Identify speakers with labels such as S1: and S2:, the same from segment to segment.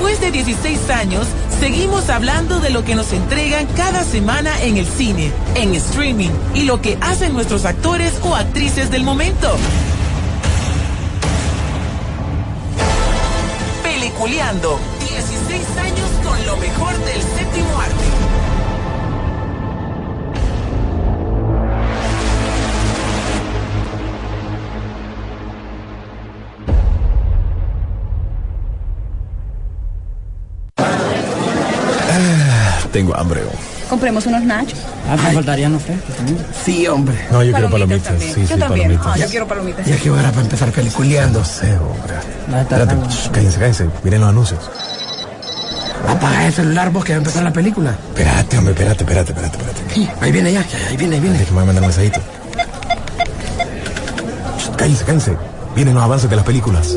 S1: Después de 16 años, seguimos hablando de lo que nos entregan cada semana en el cine, en streaming y lo que hacen nuestros actores o actrices del momento. Peliculeando, 16 años con lo mejor del séptimo arte.
S2: Tengo hambre.
S3: Compremos unos nachos.
S4: Ah, me faltarían los frescos
S2: Sí, hombre. No, yo quiero palomitas. Sí,
S3: yo
S2: sí,
S3: también.
S2: palomitas.
S3: Ah, yo quiero palomitas.
S2: Ya que hora para empezar peliculeando. No sé, hombre. Espérate, shh, cállense, cállense. Miren los anuncios. Apaga el celular vos que va a empezar la película. Espérate, hombre, espérate, espérate, espérate, espérate. Ahí viene ya, ahí viene, ahí viene. Que me va a mandar un mensajito. Cállense, cállense. Vienen los avances de las películas.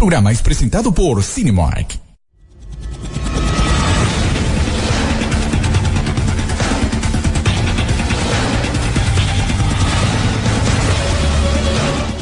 S5: Programa es presentado por Cinemark.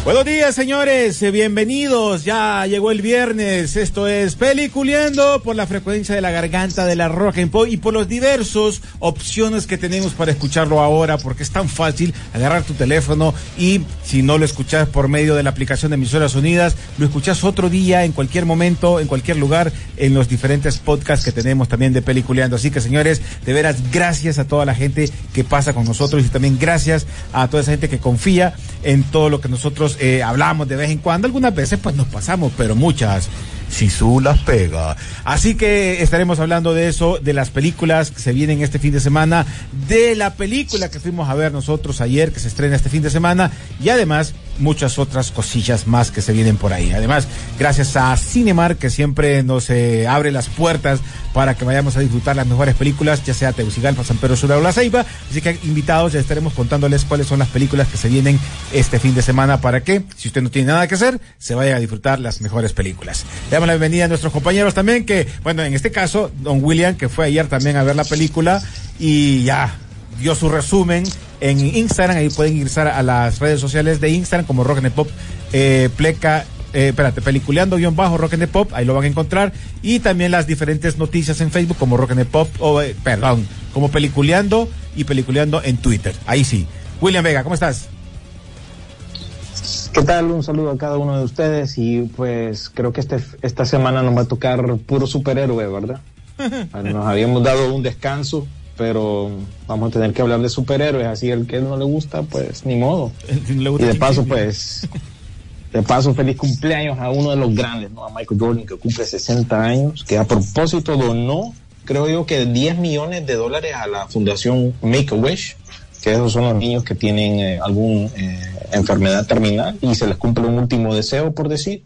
S6: Buenos días, señores. Eh, Bienvenidos. Ya llegó el viernes. Esto es Peliculeando por la frecuencia de la garganta de la Roja y por los diversos opciones que tenemos para escucharlo ahora, porque es tan fácil agarrar tu teléfono y si no lo escuchas por medio de la aplicación de Emisoras Unidas, lo escuchas otro día, en cualquier momento, en cualquier lugar, en los diferentes podcasts que tenemos también de Peliculeando. Así que, señores, de veras, gracias a toda la gente que pasa con nosotros y también gracias a toda esa gente que confía en todo lo que nosotros eh, hablamos de vez en cuando. Algunas veces pues nos pasamos, pero muchas. Si su las pega. Así que estaremos hablando de eso, de las películas que se vienen este fin de semana, de la película que fuimos a ver nosotros ayer, que se estrena este fin de semana, y además muchas otras cosillas más que se vienen por ahí. Además, gracias a Cinemar, que siempre nos eh, abre las puertas para que vayamos a disfrutar las mejores películas, ya sea Tegucigalpa, San Pedro Sula o La Ceiba. Así que invitados, ya estaremos contándoles cuáles son las películas que se vienen este fin de semana para que, si usted no tiene nada que hacer, se vaya a disfrutar las mejores películas. Le damos la bienvenida a nuestros compañeros también, que, bueno, en este caso, don William, que fue ayer también a ver la película y ya dio su resumen en Instagram, ahí pueden ingresar a las redes sociales de Instagram como Rock and Pop, eh, Pleca, eh, espérate, peliculeando guion bajo Rock and the Pop, ahí lo van a encontrar, y también las diferentes noticias en Facebook como Rock and the Pop, o eh, perdón, como peliculeando y peliculeando en Twitter, ahí sí. William Vega, ¿cómo estás?
S7: ¿Qué tal? Un saludo a cada uno de ustedes y pues creo que este, esta semana nos va a tocar puro superhéroe, ¿verdad? Nos habíamos dado un descanso, pero vamos a tener que hablar de superhéroes, así el que no le gusta, pues ni modo. Y de paso, pues, de paso, feliz cumpleaños a uno de los grandes, ¿no? A Michael Jordan, que cumple 60 años, que a propósito donó, creo yo que 10 millones de dólares a la fundación Make-A-Wish, que esos son los niños que tienen eh, alguna enfermedad terminal y se les cumple un último deseo, por decir.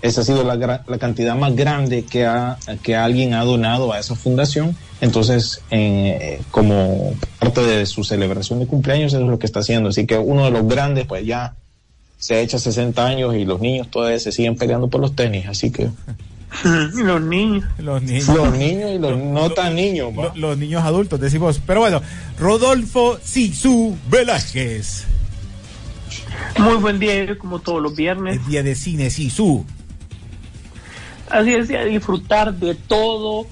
S7: Esa ha sido la, cantidad más grande que, ha, que alguien ha donado a esa fundación. Entonces, eh, como parte de su celebración de cumpleaños, eso es lo que está haciendo. Así que uno de los grandes, pues ya se echa 60 años y los niños todavía se siguen peleando por los tenis. Así que
S8: los niños.
S6: Los niños.
S7: los niños y los no tan niños.
S6: los niños adultos, decimos. Pero bueno, Rodolfo Sisu Velázquez.
S8: Muy buen día, como todos los viernes.
S6: El día de cine Sisu.
S8: Así es, disfrutar de todo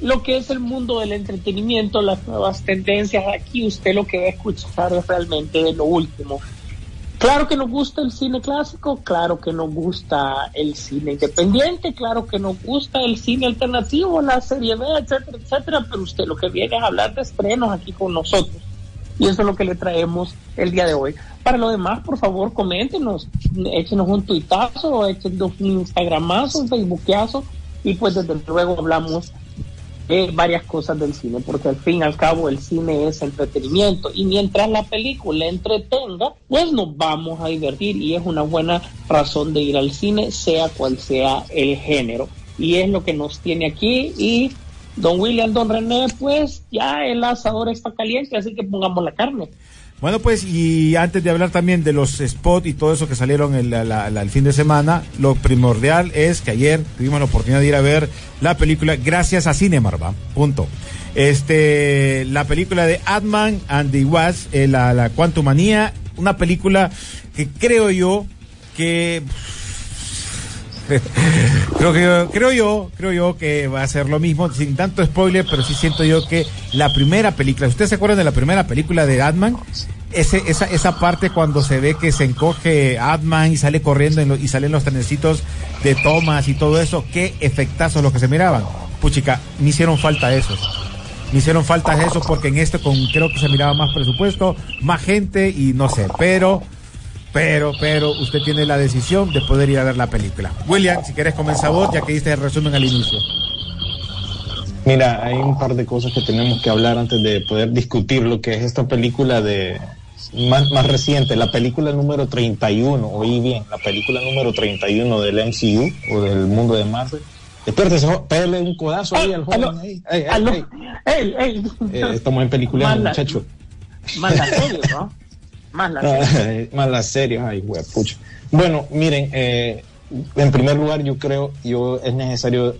S8: lo que es el mundo del entretenimiento, las nuevas tendencias. Aquí usted lo que va a escuchar es realmente de lo último. Claro que nos gusta el cine clásico, claro que nos gusta el cine independiente, claro que nos gusta el cine alternativo, la serie B, etcétera, etcétera, pero usted lo que viene es hablar de estrenos aquí con nosotros. Y eso es lo que le traemos el día de hoy. Para lo demás, por favor, coméntenos, échenos un tuitazo, échenos un instagramazo, un facebookazo, y pues desde luego hablamos eh, varias cosas del cine, porque al fin y al cabo el cine es entretenimiento y mientras la película entretenga, pues nos vamos a divertir y es una buena razón de ir al cine, sea cual sea el género. Y es lo que nos tiene aquí y don William, don René, pues ya el asador está caliente, así que pongamos la carne.
S6: Bueno, pues, y antes de hablar también de los spots y todo eso que salieron el, fin de semana, lo primordial es que ayer tuvimos la oportunidad de ir a ver la película gracias a Cinemarva. Punto. Este, la película de Adman and the Was, eh, la, la Quantumania, una película que creo yo que creo que creo yo, creo yo que va a ser lo mismo, sin tanto spoiler, pero sí siento yo que la primera película, ¿ustedes se acuerdan de la primera película de Adman? Ese, esa, esa parte cuando se ve que se encoge Adman y sale corriendo y salen los trenecitos de tomas y todo eso, qué efectazos los que se miraban. Puchica, me hicieron falta esos. Me hicieron falta esos porque en este con creo que se miraba más presupuesto, más gente y no sé, pero pero, pero usted tiene la decisión de poder ir a ver la película. William, si quieres comenzar vos, ya que diste el resumen al inicio.
S7: Mira, hay un par de cosas que tenemos que hablar antes de poder discutir lo que es esta película de más, más reciente, la película número 31, oí bien, la película número 31 del MCU o del mundo de Marvel. Espérate, pégale un codazo ahí al joven ahí. Eh, estamos en película, muchacho.
S8: Mala serio, ¿no? Más la serie.
S7: más la serie, ay. Bueno, miren, eh, en primer lugar, yo creo, yo es necesario,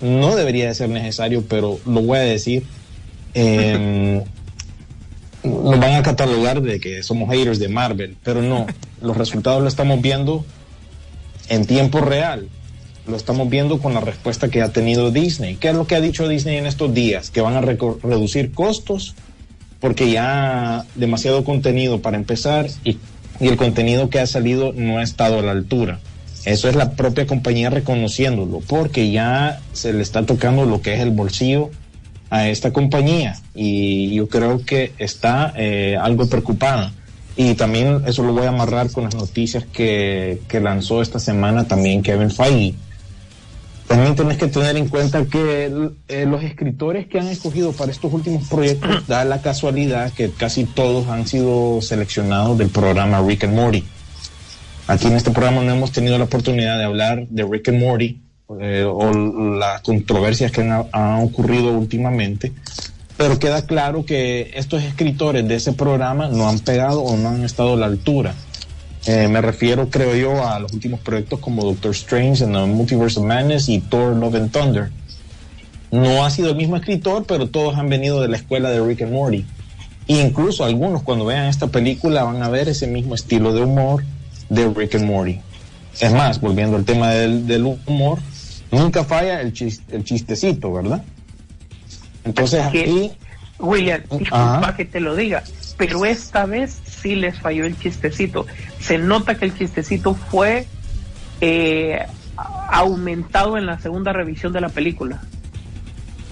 S7: no debería de ser necesario, pero lo voy a decir. Eh, nos van a catalogar de que somos haters de Marvel, pero no, los resultados lo estamos viendo en tiempo real. Lo estamos viendo con la respuesta que ha tenido Disney. ¿Qué es lo que ha dicho Disney en estos días? Que van a reducir costos porque ya demasiado contenido para empezar y, el contenido que ha salido no ha estado a la altura. Eso es la propia compañía reconociéndolo, porque ya se le está tocando lo que es el bolsillo a esta compañía y yo creo que está eh, algo preocupada. Y también eso lo voy a amarrar con las noticias que, que lanzó esta semana también Kevin Feige también tenés que tener en cuenta que eh, los escritores que han escogido para estos últimos proyectos da la casualidad que casi todos han sido seleccionados del programa Rick and Morty. Aquí en este programa no hemos tenido la oportunidad de hablar de Rick and Morty eh, o las controversias que han, han ocurrido últimamente, pero queda claro que estos escritores de ese programa no han pegado o no han estado a la altura eh, me refiero, creo yo, a los últimos proyectos como Doctor Strange en the Multiverse of Madness y Thor Love and Thunder. No ha sido el mismo escritor, pero todos han venido de la escuela de Rick and Morty. E incluso algunos cuando vean esta película van a ver ese mismo estilo de humor de Rick and Morty. Es más, volviendo al tema del, humor, nunca falla el, el chistecito, ¿verdad? Entonces aquí...
S8: William, disculpa que te lo diga, pero esta vez sí les falló el chistecito. Se nota que el chistecito fue eh, aumentado en la segunda revisión de la película.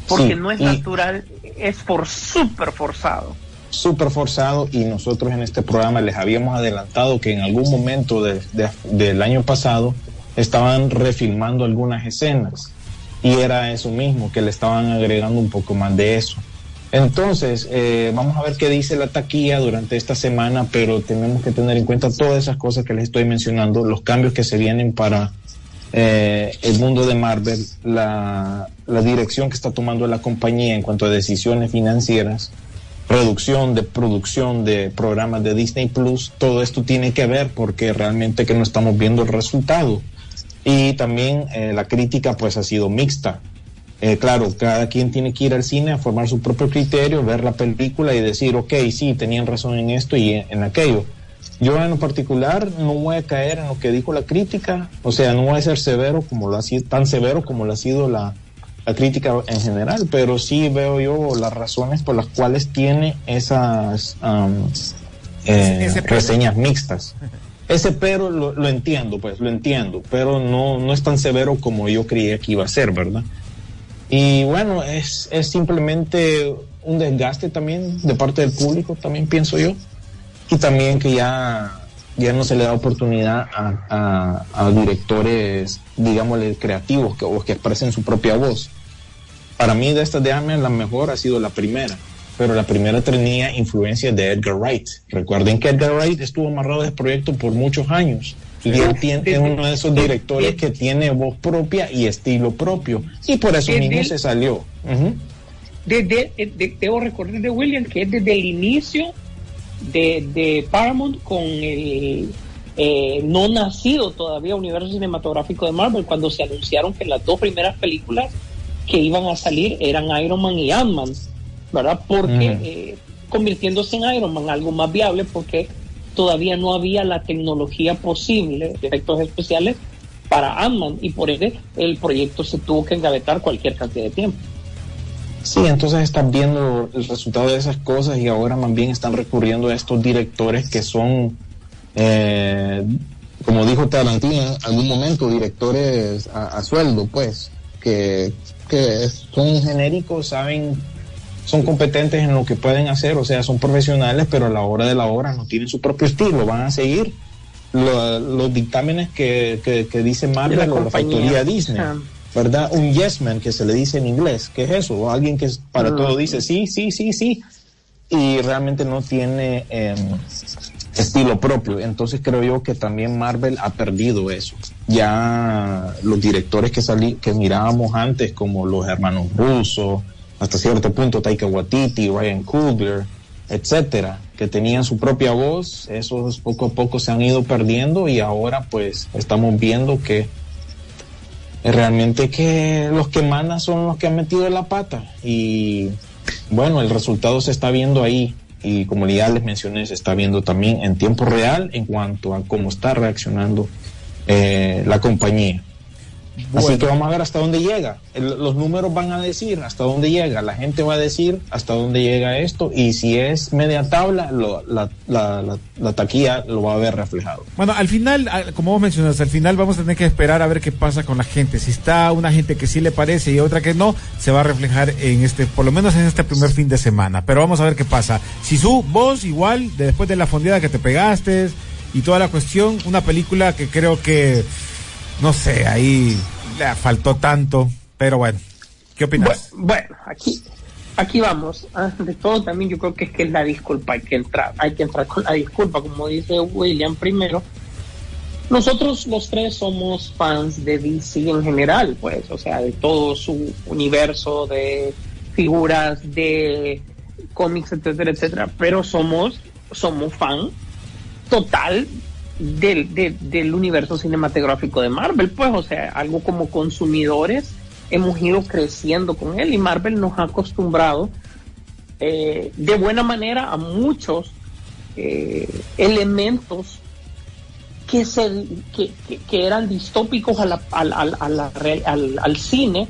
S8: Porque no es natural, es por súper forzado.
S7: Súper forzado y nosotros en este programa les habíamos adelantado que en algún momento del año pasado estaban refilmando algunas escenas y era eso mismo, que le estaban agregando un poco más de eso. Entonces, eh, vamos a ver qué dice la taquilla durante esta semana, pero tenemos que tener en cuenta todas esas cosas que les estoy mencionando, los cambios que se vienen para eh, el mundo de Marvel, la, dirección que está tomando la compañía en cuanto a decisiones financieras, reducción de producción de programas de Disney Plus, todo esto tiene que ver porque realmente que no estamos viendo el resultado. Y también eh, la crítica pues ha sido mixta. Eh, claro, cada quien tiene que ir al cine a formar su propio criterio, ver la película y decir, ok, sí, tenían razón en esto y en, aquello. Yo en lo particular no voy a caer en lo que dijo la crítica, o sea, no voy a ser severo como lo ha sido, tan severo como lo ha sido la, crítica en general, pero sí veo yo las razones por las cuales tiene esas eh, reseñas mixtas. Ese pero lo, lo, entiendo, pues, lo entiendo, pero no, no es tan severo como yo creía que iba a ser, ¿verdad? Y bueno, es, es simplemente un desgaste también de parte del público, también pienso yo. Y también que ya, ya no se le da oportunidad a, a, directores, digámosle, creativos que, o que expresen su propia voz. para mí de estas de Ant-Man la mejor ha sido la primera, pero la primera tenía influencia de Edgar Wright. Recuerden que Edgar Wright estuvo amarrado a este proyecto por muchos años. Y él tiene, es uno de esos directores que tiene voz propia y estilo propio. Y por eso mismo se salió. Ujú.
S8: Desde, de- debo recordar de William que es desde el inicio de, de Paramount con el eh, no nacido todavía universo cinematográfico de Marvel, cuando se anunciaron que las dos primeras películas que iban a salir eran Iron Man y Ant-Man, ¿verdad? Porque
S7: Ujú.
S8: eh, convirtiéndose en Iron Man algo más viable porque todavía no había la tecnología posible de efectos especiales para Ant-Man y por ende el proyecto se tuvo que engavetar cualquier cantidad de tiempo.
S7: Sí, entonces están viendo el resultado de esas cosas y ahora más bien están recurriendo a estos directores que son, eh, como dijo Tarantino en algún momento, directores a, a sueldo, pues, que, que son genéricos, saben, son competentes en lo que pueden hacer, o sea, son profesionales, pero a la hora de la hora no tienen su propio estilo, van a seguir lo- los dictámenes que, que, que dice Marvel o la factoría Disney.
S8: Ah.
S7: ¿verdad? Un yes man que se le dice en inglés. ¿Qué es eso? Alguien que para
S8: Mm.
S7: todo dice sí, sí, sí, sí. Y realmente no tiene eh, estilo propio. Entonces creo yo que también Marvel ha perdido eso. Ya los directores que salí, que mirábamos antes, como los hermanos Russo, hasta cierto punto Taika Waititi, Ryan Coogler, etcétera, que tenían su propia voz, esos poco a poco se han ido perdiendo y ahora pues estamos viendo que realmente que los que mandan son los que han metido la pata y bueno, el resultado se está viendo ahí y como ya les mencioné, se está viendo también en tiempo real en cuanto a cómo está reaccionando eh, la compañía. Así que vamos a ver hasta dónde llega. El- los números van a decir hasta dónde llega. La gente va a decir hasta dónde llega esto. Y si es media tabla, lo- la, la- la- la taquilla lo va a ver reflejado.
S6: Bueno, al final, como vos mencionas, al final vamos a tener que esperar a ver qué pasa con la gente. Si está una gente que sí le parece y otra que no, se va a reflejar en este, por lo menos en este primer fin de semana. Pero vamos a ver qué pasa. Si su vos igual, de- después de la fondeada que te pegaste y toda la cuestión, una película que creo que, no sé, ahí le faltó tanto. Pero bueno, ¿qué opinas?
S8: Bueno, bueno, aquí, aquí vamos. Ah, De todo también yo creo que es que es la disculpa, hay que entrar, hay que entrar con la disculpa, como dice William primero. Nosotros los tres somos fans de DC en general, pues, o sea, de todo su universo de figuras, de cómics, etcétera, etcétera, pero somos, somos fan total del, de- del universo cinematográfico de Marvel, pues, o sea, algo como consumidores hemos ido creciendo con él y Marvel nos ha acostumbrado eh, de buena manera a muchos eh, elementos que, eran distópicos a la- al, al- cine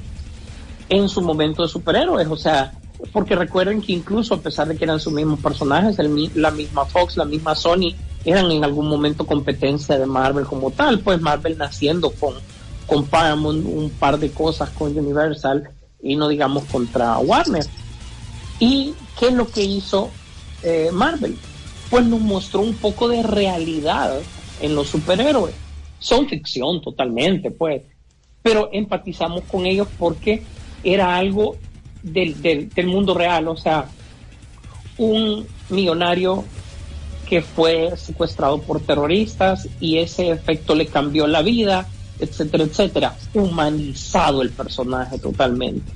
S8: en su momento de superhéroes, o sea, porque recuerden que incluso a pesar de que eran sus mismos personajes, la misma Fox, la misma Sony, eran en algún momento competencia de Marvel como tal, pues Marvel naciendo con, con Paramount, un par de cosas con Universal y no digamos contra Warner. ¿Y qué es lo que hizo eh, Marvel? Pues nos mostró un poco de realidad en los superhéroes. Son ficción totalmente, pues, pero empatizamos con ellos porque era algo del, del, del mundo real, o sea, un millonario que fue secuestrado por terroristas y ese efecto le cambió la vida, etcétera, etcétera. Humanizado el personaje totalmente.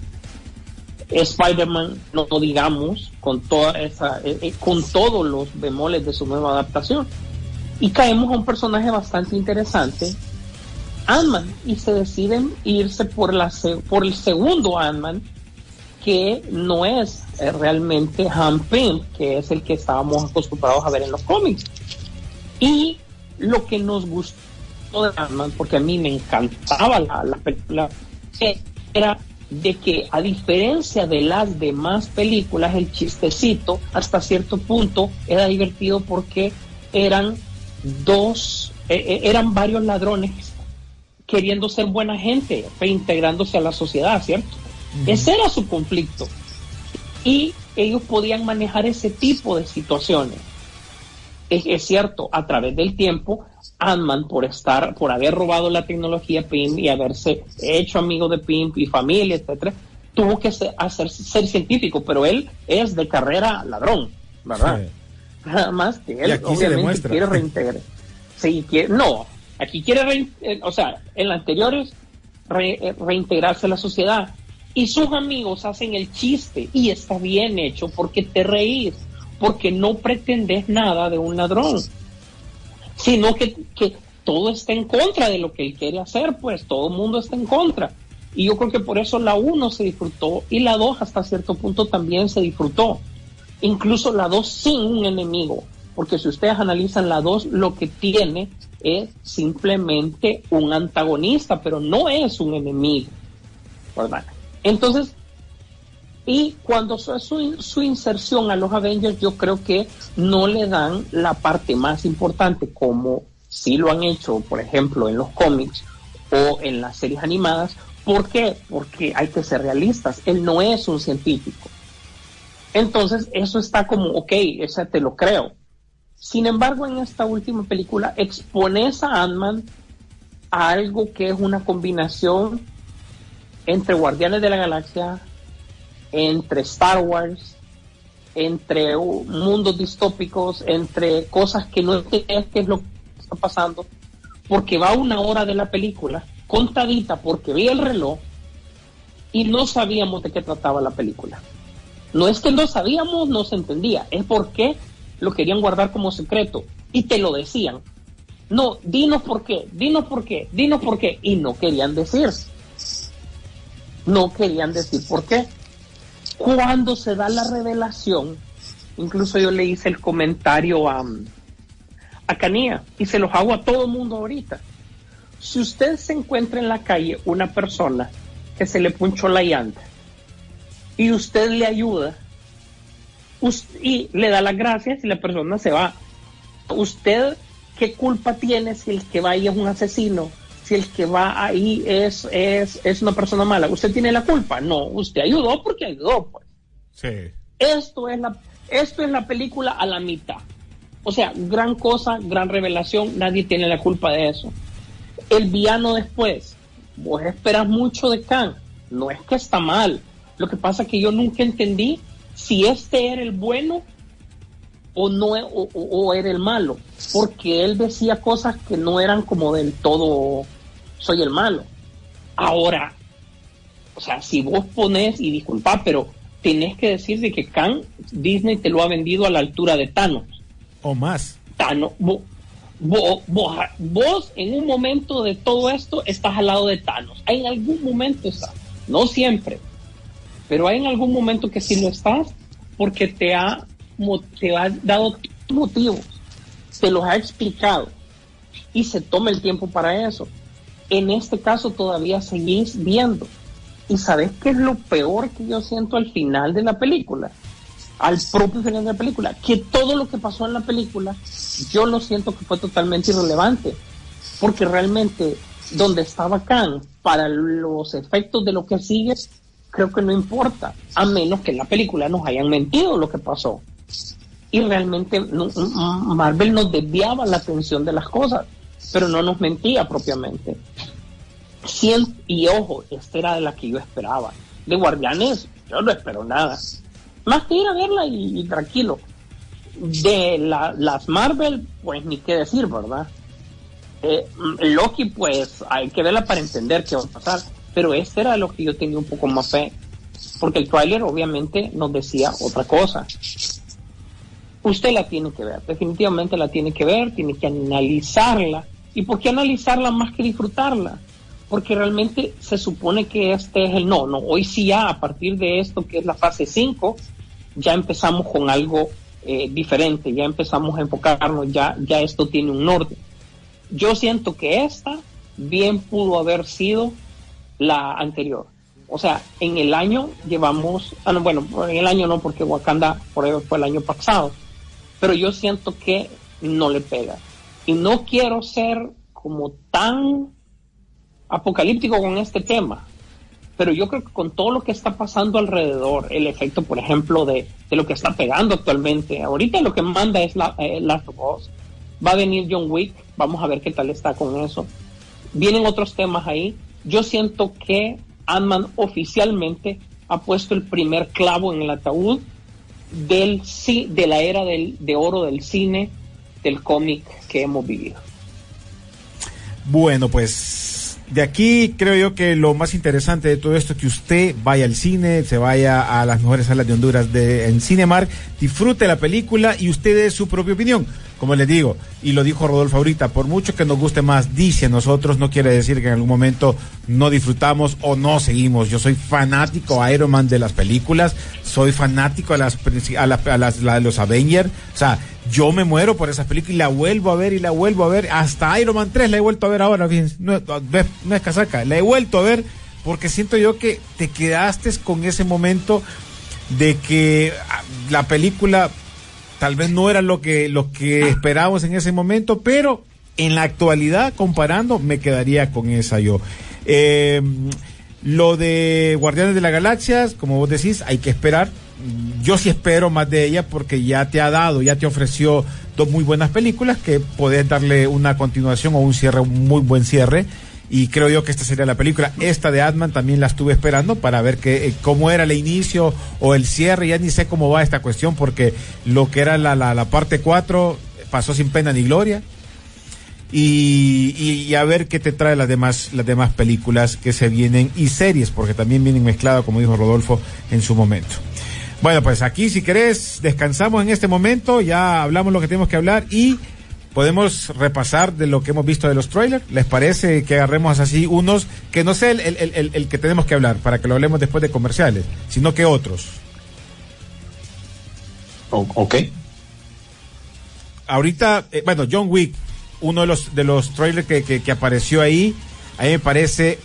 S8: Spider-Man, no digamos, con toda esa, eh, eh, con todos los bemoles de su nueva adaptación. Y caemos a un personaje bastante interesante, Ant-Man, y se deciden irse por, la, por el segundo Ant-Man, que no es eh, realmente Han Pym, que es el que estábamos acostumbrados a ver en los cómics. Y lo que nos gustó de Ant-Man, porque a mí me encantaba la, la película, eh, era de que a diferencia de las demás películas, el chistecito hasta cierto punto era divertido porque eran dos, eh, eran varios ladrones queriendo ser buena gente, reintegrándose a la sociedad, ¿cierto? Ese era su conflicto. Y ellos podían manejar ese tipo de situaciones. Es, es cierto, a través del tiempo, Ant-Man, por estar, por haber robado la tecnología PIMP y haberse hecho amigo de PIMP y familia, etcétera, tuvo que ser, hacer, ser científico, pero él es de carrera ladrón, ¿verdad? Nada más que él obviamente quiere reintegrar. Sí, quiere, no, aquí quiere, eh, o sea, en la anteriores eh, reintegrarse a la sociedad. Y sus amigos hacen el chiste y está bien hecho porque te reís, porque no pretendes nada de un ladrón, sino que, todo está en contra de lo que él quiere hacer, pues todo el mundo está en contra. Y yo creo que por eso la 1 se disfrutó y la 2 hasta cierto punto también se disfrutó. Incluso la 2 sin un enemigo, porque si ustedes analizan la 2, lo que tiene es simplemente un antagonista, pero no es un enemigo. ¿verdad? Entonces, y cuando su, su, inserción a los Avengers, yo creo que no le dan la parte más importante, como si lo han hecho, por ejemplo, en los cómics o en las series animadas. ¿Por qué? Porque hay que ser realistas. Él no es un científico. Entonces, eso está como, ok, ese te lo creo. Sin embargo, en esta última película expones a Ant-Man a algo que es una combinación entre Guardianes de la Galaxia, entre Star Wars, entre mundos distópicos, entre cosas que no entiendes qué es lo que está pasando, porque va una hora de la película contadita porque vi el reloj y no sabíamos de qué trataba la película. No es que no sabíamos, no se entendía, es porque lo querían guardar como secreto y te lo decían. No, dinos por qué, dinos por qué, dinos por qué. Y no querían decir. No querían decir por qué. Cuando se da la revelación, incluso yo le hice el comentario a, a Canía y se los hago a todo mundo ahorita. Si usted se encuentra en la calle una persona que se le punchó la llanta y usted le ayuda y le da las gracias y la persona se va. ¿Usted qué culpa tiene si el que va ahí es un asesino? Si el que va ahí es, es, es una persona mala. ¿Usted tiene la culpa? No, usted ayudó porque ayudó, pues.
S6: Sí.
S8: Esto es la, esto es la película a la mitad. O sea, gran cosa, gran revelación, nadie tiene la culpa de eso. El villano después, vos esperas mucho de Khan, no es que está mal, lo que pasa es que yo nunca entendí si este era el bueno o no o, era el malo, porque él decía cosas que no eran como del todo soy el malo. Ahora, o sea, si vos pones, y disculpa, pero tenés que decir de que Khan, Disney te lo ha vendido a la altura de Thanos.
S6: O más.
S8: Thanos, vos, vos, en un momento de todo esto estás al lado de Thanos. En algún momento no siempre, pero hay en algún momento que sí lo estás porque te ha, te ha dado motivos, te los ha explicado y se toma el tiempo para eso. En este caso todavía seguís viendo. ¿Y sabes qué es lo peor que yo siento al final de la película? Al propio final de la película. Que todo lo que pasó en la película, yo lo siento que fue totalmente irrelevante. Porque realmente donde estaba Khan, para los efectos de lo que sigue, creo que no importa, a menos que en la película nos hayan mentido lo que pasó. Y realmente Marvel nos desviaba la atención de las cosas, pero no nos mentía propiamente. y ojo, esta era de la que yo esperaba. De Guardianes, yo no espero nada. Más que ir a verla y, tranquilo. De las Marvel, pues ni qué decir, ¿verdad? Eh, Loki, pues hay que verla para entender qué va a pasar pero este era lo que yo tenía un poco más fe, porque el tráiler obviamente nos decía otra cosa. Usted la tiene que ver, definitivamente la tiene que ver, tiene que analizarla. ¿Y por qué analizarla más que disfrutarla? Porque realmente se supone que este es el no, no, hoy sí ya a partir de esto que es la fase 5, ya empezamos con algo eh, diferente, ya empezamos a enfocarnos, ya, ya esto tiene un norte. Yo siento que esta bien pudo haber sido la anterior. O sea, en el año llevamos, ah, bueno, en el año no, porque Wakanda por fue el año pasado, pero yo siento que no le pega. Y no quiero ser como tan apocalíptico con este tema, pero yo creo que con todo lo que está pasando alrededor, el efecto, por ejemplo, de, lo que está pegando actualmente, ahorita lo que manda es la, eh, Last va a venir John Wick, vamos a ver qué tal está con eso. Vienen otros temas ahí, yo siento que ant oficialmente ha puesto el primer clavo en el ataúd del, de la era del, de oro del cine, del cómic que hemos vivido.
S6: Bueno, pues de aquí creo yo que lo más interesante de todo esto es que usted vaya al cine, se vaya a las mejores salas de Honduras de, en Cinemar, disfrute la película y usted dé su propia opinión como les digo, y lo dijo Rodolfo ahorita, por mucho que nos guste más, dice a nosotros, no quiere decir que en algún momento no disfrutamos o no seguimos. Yo soy fanático Iron Man de las películas, soy fanático a las, a, las, de los Avengers, o sea, yo me muero por esas películas y la vuelvo a ver y la vuelvo a ver, hasta Iron Man 3 la he vuelto a ver ahora, fíjense, no, no es casaca, la he vuelto a ver porque siento yo que te quedaste con ese momento de que ah, la película tal vez no era lo que, lo que esperábamos en ese momento, pero en la actualidad, comparando, me quedaría con esa yo. Eh, lo de Guardianes de la Galaxia, como vos decís, hay que esperar. Yo sí espero más de ella porque ya te ha dado, ya te ofreció dos muy buenas películas que podés darle una continuación o un cierre, un muy buen cierre y creo yo que esta sería la película. Esta de Atman también la estuve esperando para ver que, eh, cómo era el inicio o el cierre, ya ni sé cómo va esta cuestión porque lo que era la, la, parte 4 pasó sin pena ni gloria. Y, y, a ver qué te trae las demás, las demás películas que se vienen y series, porque también vienen mezcladas, como dijo Rodolfo, en su momento. Bueno, pues aquí si querés descansamos en este momento, ya hablamos lo que tenemos que hablar y podemos repasar de lo que hemos visto de los trailers. ¿Les parece que agarremos así unos que no sé el, el, el, que tenemos que hablar para que lo hablemos después de comerciales, sino que otros?
S7: ok.
S6: Ahorita, eh, bueno, John Wick, uno de los de los trailers que, que, que, apareció ahí, a mí me parece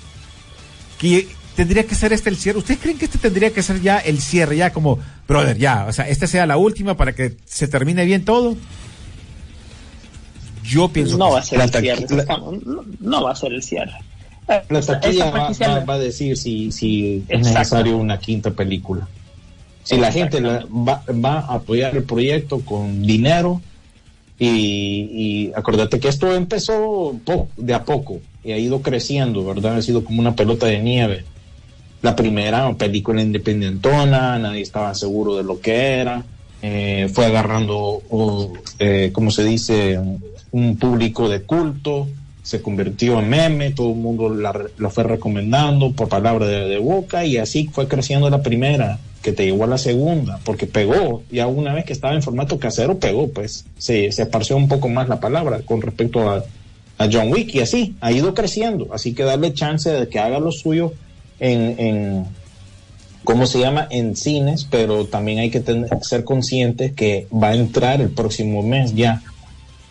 S6: que tendría que ser este el cierre. ¿Ustedes creen que este tendría que ser ya el cierre, ya como, brother, ya, o sea, esta sea la última para que se termine bien todo? Yo pienso
S8: no va a ser el cierre. No, va a ser el cierre.
S7: La taquilla va, a decir si, si es necesario una quinta película. Si la gente va, a apoyar el proyecto con dinero y, y acordate que esto empezó de a poco y ha ido creciendo, ¿verdad? Ha sido como una pelota de nieve. La primera película independentona, nadie estaba seguro de lo que era. Eh, fue agarrando, eh, como se dice, un público de culto, se convirtió en meme, todo el mundo lo fue recomendando por palabra de, boca y así fue creciendo la primera, que te llevó a la segunda, porque pegó, ya una vez que estaba en formato casero, pegó, pues se, se esparció un poco más la palabra con respecto a, a John Wick y así, ha ido creciendo, así que darle chance de que haga lo suyo en, en ¿cómo se llama? En cines, pero también hay que tener, ser conscientes que va a entrar el próximo mes ya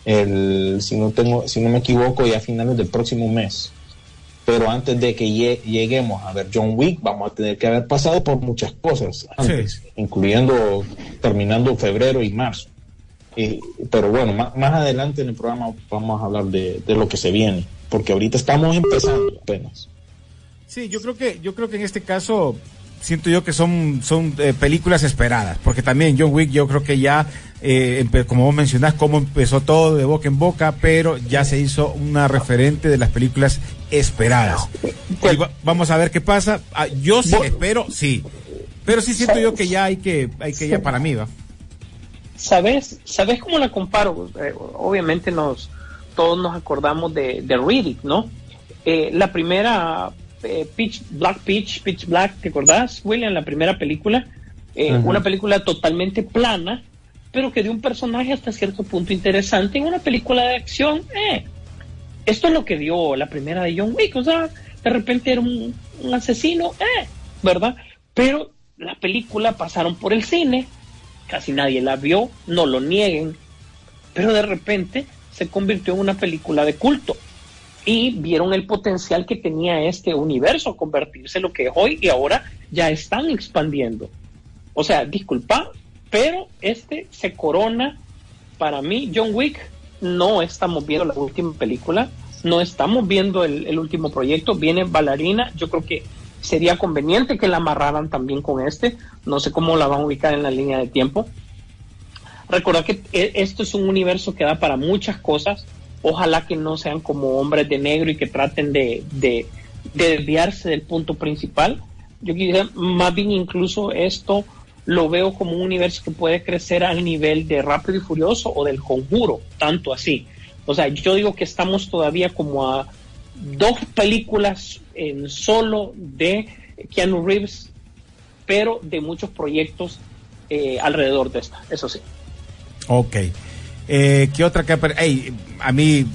S7: el, si no tengo, si no me equivoco, ya a finales del próximo mes. Pero antes de que lleguemos a ver John Wick, vamos a tener que haber pasado por muchas cosas antes, incluyendo terminando febrero y marzo. pero bueno, más, más, adelante en el programa vamos a hablar de, de lo que se viene, porque ahorita estamos empezando apenas.
S6: Sí, yo creo que yo creo que en este caso siento yo que son, son eh, películas esperadas, porque también John Wick yo creo que ya, eh, como vos mencionás, cómo empezó todo de boca en boca, pero ya se hizo una referente de las películas esperadas. vamos a ver qué pasa. Ah, yo sí espero, sí, pero sí siento yo que ya hay que, hay que ya para mí, ¿va?
S8: ¿Sabes? ¿Sabes cómo la comparo? Eh, obviamente nos, todos nos acordamos de, de Riddick, ¿no? la primera eh, Pitch Black Pitch, Pitch Black, ¿te acordás, William? La primera película, eh, una película totalmente plana, pero que de un personaje hasta cierto punto interesante en una película de acción. Eh. Esto es lo que dio la primera de John Wick, o sea, de repente era un, asesino, eh, ¿verdad? Pero la película pasaron por el cine, casi nadie la vio, no lo nieguen, pero de repente se convirtió en una película de culto y vieron el potencial que tenía este universo convertirse en lo que es hoy y ahora ya están expandiendo. O sea, disculpa, pero este se corona para mí, John Wick, no estamos viendo la última película, no estamos viendo el, último proyecto, viene Bailarina, yo creo que sería conveniente que la amarraran también con este, no sé cómo la van a ubicar en la línea de tiempo. Recordad que e, esto es un universo que da para muchas cosas, ojalá que no sean como hombres de negro y que traten de, desviarse del punto principal, yo quisiera más bien incluso esto lo veo como un universo que puede crecer al nivel de Rápido y Furioso o del Conjuro, tanto así. O sea, yo digo que estamos todavía como a dos películas en solo de Keanu Reeves, pero de muchos proyectos eh, alrededor de esta, eso sí.
S6: Ok. Eh, ¿Qué otra que hey, a mí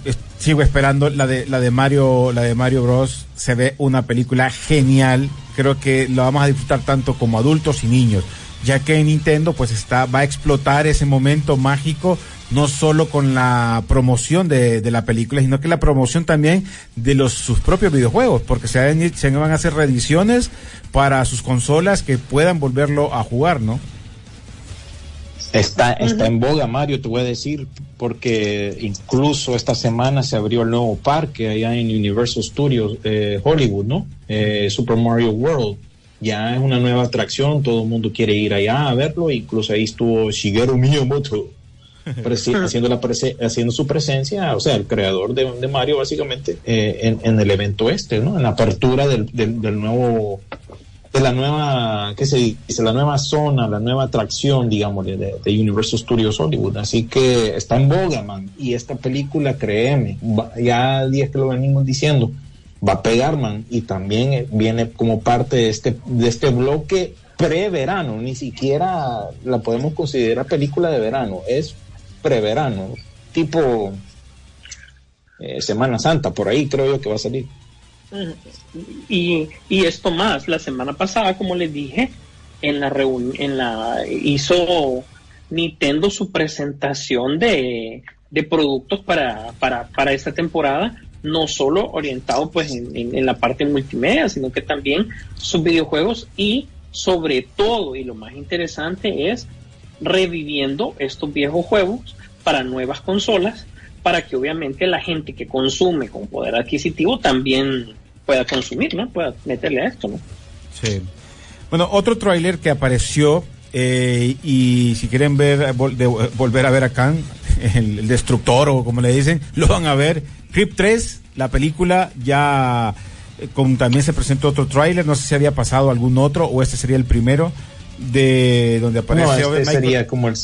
S6: sigo esperando la de la de Mario, la de Mario Bros. Se ve una película genial. Creo que lo vamos a disfrutar tanto como adultos y niños, ya que Nintendo pues está va a explotar ese momento mágico no solo con la promoción de, de la película, sino que la promoción también de los sus propios videojuegos, porque se van a hacer reediciones para sus consolas que puedan volverlo a jugar, ¿no?
S7: Está, está en boga, Mario, te voy a decir, porque incluso esta semana se abrió el nuevo parque allá en Universal Studios eh, Hollywood, ¿no? Eh, Super Mario World. Ya es una nueva atracción, todo el mundo quiere ir allá a verlo, incluso ahí estuvo Shigeru Miyamoto haciendo, la haciendo su presencia, o sea, el creador de, de Mario básicamente eh, en, en, el evento este, ¿no? En la apertura del, del, del nuevo de la nueva, ¿qué se dice? La nueva zona, la nueva atracción, digamos, de, de Universal Studios Hollywood. Así que está en boga, man. Y esta película, créeme, ya días que lo venimos diciendo, va a pegar, man. Y también viene como parte de este, de este bloque pre-verano. Ni siquiera la podemos considerar película de verano. Es pre-verano. Tipo eh, Semana Santa, por ahí creo yo que va a salir.
S8: Y, y esto más, la semana pasada, como les dije, en la en la hizo Nintendo su presentación de, de productos para, para, para, esta temporada, no solo orientado pues en, la parte multimedia, sino que también sus videojuegos y sobre todo, y lo más interesante es reviviendo estos viejos juegos para nuevas consolas, para que obviamente la gente que consume con poder adquisitivo también pueda consumir, ¿no? Pueda meterle a esto, ¿no?
S6: Sí. Bueno, otro tráiler que apareció eh, y si quieren ver vol de, volver a ver a Khan, el, el, destructor o como le dicen, lo van a ver. Crip 3, la película ya eh, con, también se presentó otro tráiler, no sé si había pasado algún otro o este sería el primero de donde aparece
S7: no, este Michael... sería como el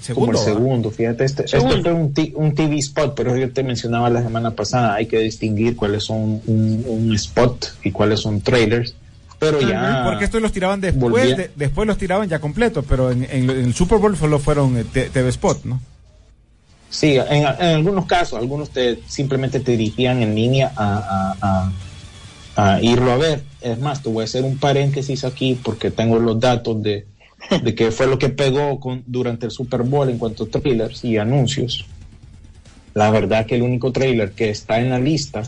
S7: Segundo, como el segundo, fíjate, este, segundo. este fue un, un, TV spot, pero yo te mencionaba la semana pasada, hay que distinguir cuáles son un, un spot y cuáles son trailers. Pero uh -huh. ya.
S6: Porque estos los tiraban después, de, después los tiraban ya completos, pero en, en, en, el Super Bowl solo fueron eh, TV spot, ¿no?
S7: Sí, en, en, algunos casos, algunos te simplemente te dirigían en línea a, a, a, a irlo a ver. Es más, te voy a hacer un paréntesis aquí porque tengo los datos de, de qué fue lo que pegó con, durante el Super Bowl en cuanto a trailers y anuncios. La verdad que el único trailer que está en la lista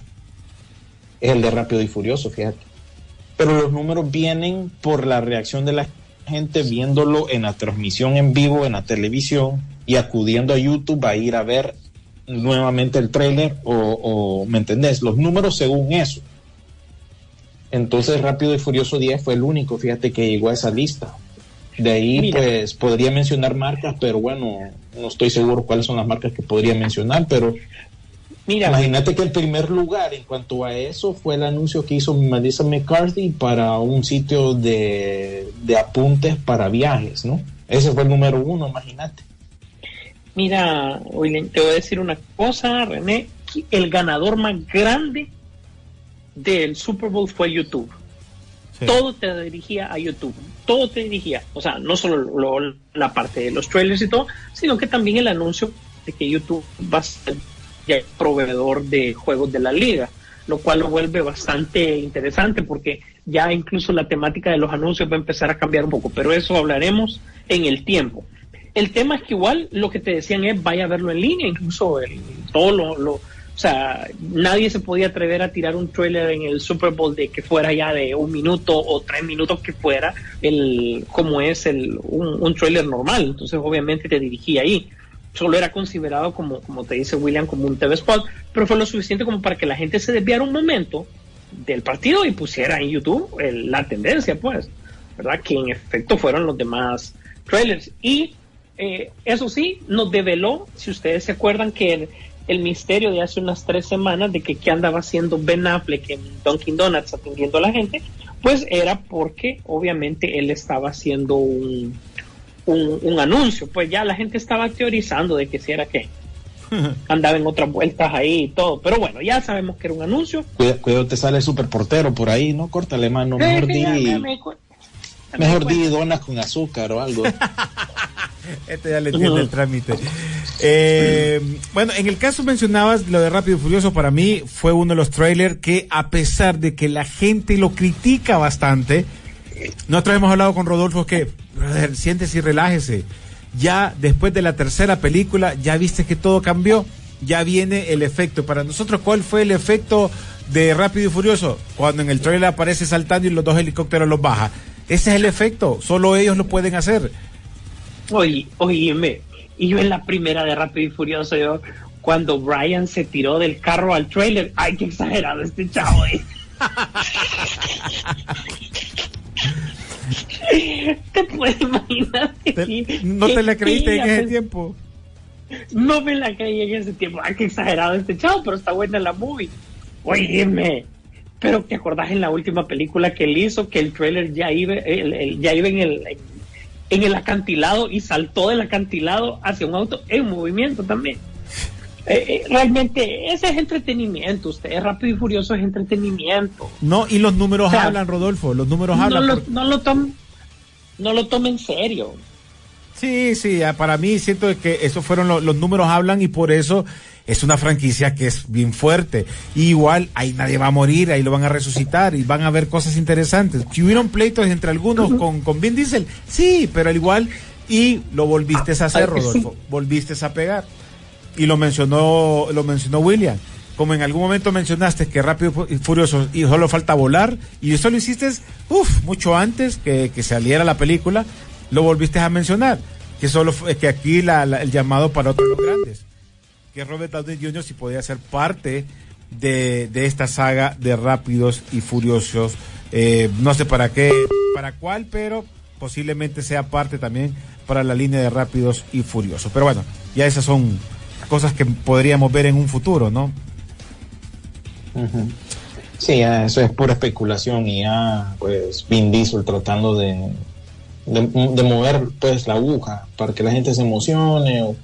S7: es el de Rápido y Furioso, fíjate. Pero los números vienen por la reacción de la gente viéndolo en la transmisión en vivo en la televisión y acudiendo a YouTube a ir a ver nuevamente el trailer o, o ¿me entendés? Los números según eso. Entonces Rápido y Furioso 10 fue el único, fíjate, que llegó a esa lista. De ahí, Mira. pues, podría mencionar marcas, pero bueno, no estoy seguro cuáles son las marcas que podría mencionar, pero Mira, imagínate que el primer lugar en cuanto a eso fue el anuncio que hizo Melissa McCarthy para un sitio de, de apuntes para viajes, ¿no? Ese fue el número uno, imagínate.
S8: Mira, William, te voy a decir una cosa, René, el ganador más grande del Super Bowl fue YouTube. Todo te dirigía a YouTube todo te dirigía, o sea, no solo lo, la parte de los trailers y todo, sino que también el anuncio de que YouTube va a ser ya proveedor de juegos de la liga, lo cual lo vuelve bastante interesante porque ya incluso la temática de los anuncios va a empezar a cambiar un poco, pero eso hablaremos en el tiempo. El tema es que igual lo que te decían es vaya a verlo en línea, incluso el, todo lo, lo o sea, nadie se podía atrever a tirar un trailer en el Super Bowl de que fuera ya de un minuto o tres minutos que fuera el como es el un, trailer normal. Entonces, obviamente te dirigía ahí. Solo era considerado como, como te dice William, como un TV spot, pero fue lo suficiente como para que la gente se desviara un momento del partido y pusiera en YouTube el, la tendencia, pues, ¿verdad? Que en efecto fueron los demás trailers. Y eh, eso sí, nos develó, si ustedes se acuerdan, que el, el misterio de hace unas tres semanas de que qué andaba haciendo Ben Affleck en Dunkin' Donuts atendiendo a la gente, Pues era porque obviamente él estaba haciendo un, un, un anuncio, pues ya la gente estaba teorizando de que si era que andaba en otras vueltas ahí y todo, pero bueno, ya sabemos que era un anuncio.
S7: Cuidado, cuidado te sale super portero por ahí, ¿no? Córtale mano, mejor
S8: ya
S7: di,
S8: me me
S7: mejor di donas con azúcar o algo.
S6: Este ya le entiende el trámite. Eh, bueno, en el caso mencionabas lo de Rápido y Furioso, para mí fue uno de los trailers que a pesar de que la gente lo critica bastante, nosotros hemos hablado con Rodolfo que, brother, siéntese y relájese. Ya después de la tercera película, ya viste que todo cambió, ya viene el efecto. Para nosotros, ¿cuál fue el efecto de Rápido y Furioso? Cuando en el trailer aparece saltando y los dos helicópteros los baja. Ese es el efecto, solo ellos lo pueden hacer.
S8: Oye, y yo en la primera de Rápido y Furioso, yo, cuando Brian se tiró del carro al trailer, ay, qué exagerado este chavo. eh. ¿Te puedes imaginar?
S6: Te- no te
S8: ¿Qué-
S6: la creíste
S8: qué
S6: en ese tiempo.
S8: No me la creí en ese tiempo. Ay, qué exagerado este chavo, pero está buena la movie. Oíme, pero ¿te acordás en la última película que él hizo que el trailer ya iba, el- el- ya iba en el en el acantilado y saltó del acantilado hacia un auto en movimiento también? Eh, eh, realmente ese es entretenimiento. Usted es rápido y furioso, es entretenimiento.
S6: No, y los números
S8: O sea,
S6: hablan, Rodolfo, los números
S8: No
S6: hablan.
S8: lo,
S6: por-
S8: no lo tomen no lo tome en serio.
S6: Sí, sí, ya para mí siento que esos fueron lo- los números hablan y por eso es una franquicia que es bien fuerte. Y igual ahí nadie va a morir, ahí lo van a resucitar y van a ver cosas interesantes. Si hubieron pleitos entre algunos con, con Vin Diesel, sí, pero al igual y lo volviste a hacer,
S8: Ah.
S6: Rodolfo, volviste a pegar. Y lo mencionó, lo mencionó William. Como en algún momento mencionaste que Rápido y Furioso y solo falta volar, y eso lo hiciste, uff, mucho antes que, que saliera la película, lo volviste a mencionar. Que solo que aquí la- la- el llamado para otros grandes. Que Robert Downey Jr. si podía ser parte de, de esta saga de Rápidos y Furiosos. Eh, no sé para qué, para cuál, pero posiblemente sea parte también para la línea de Rápidos y Furiosos. Pero bueno, ya esas son cosas que podríamos ver en un futuro, ¿no?
S7: Sí, eso es pura especulación y ya, pues, Vin Diesel tratando de, de, de mover, pues, la aguja para que la gente se emocione o,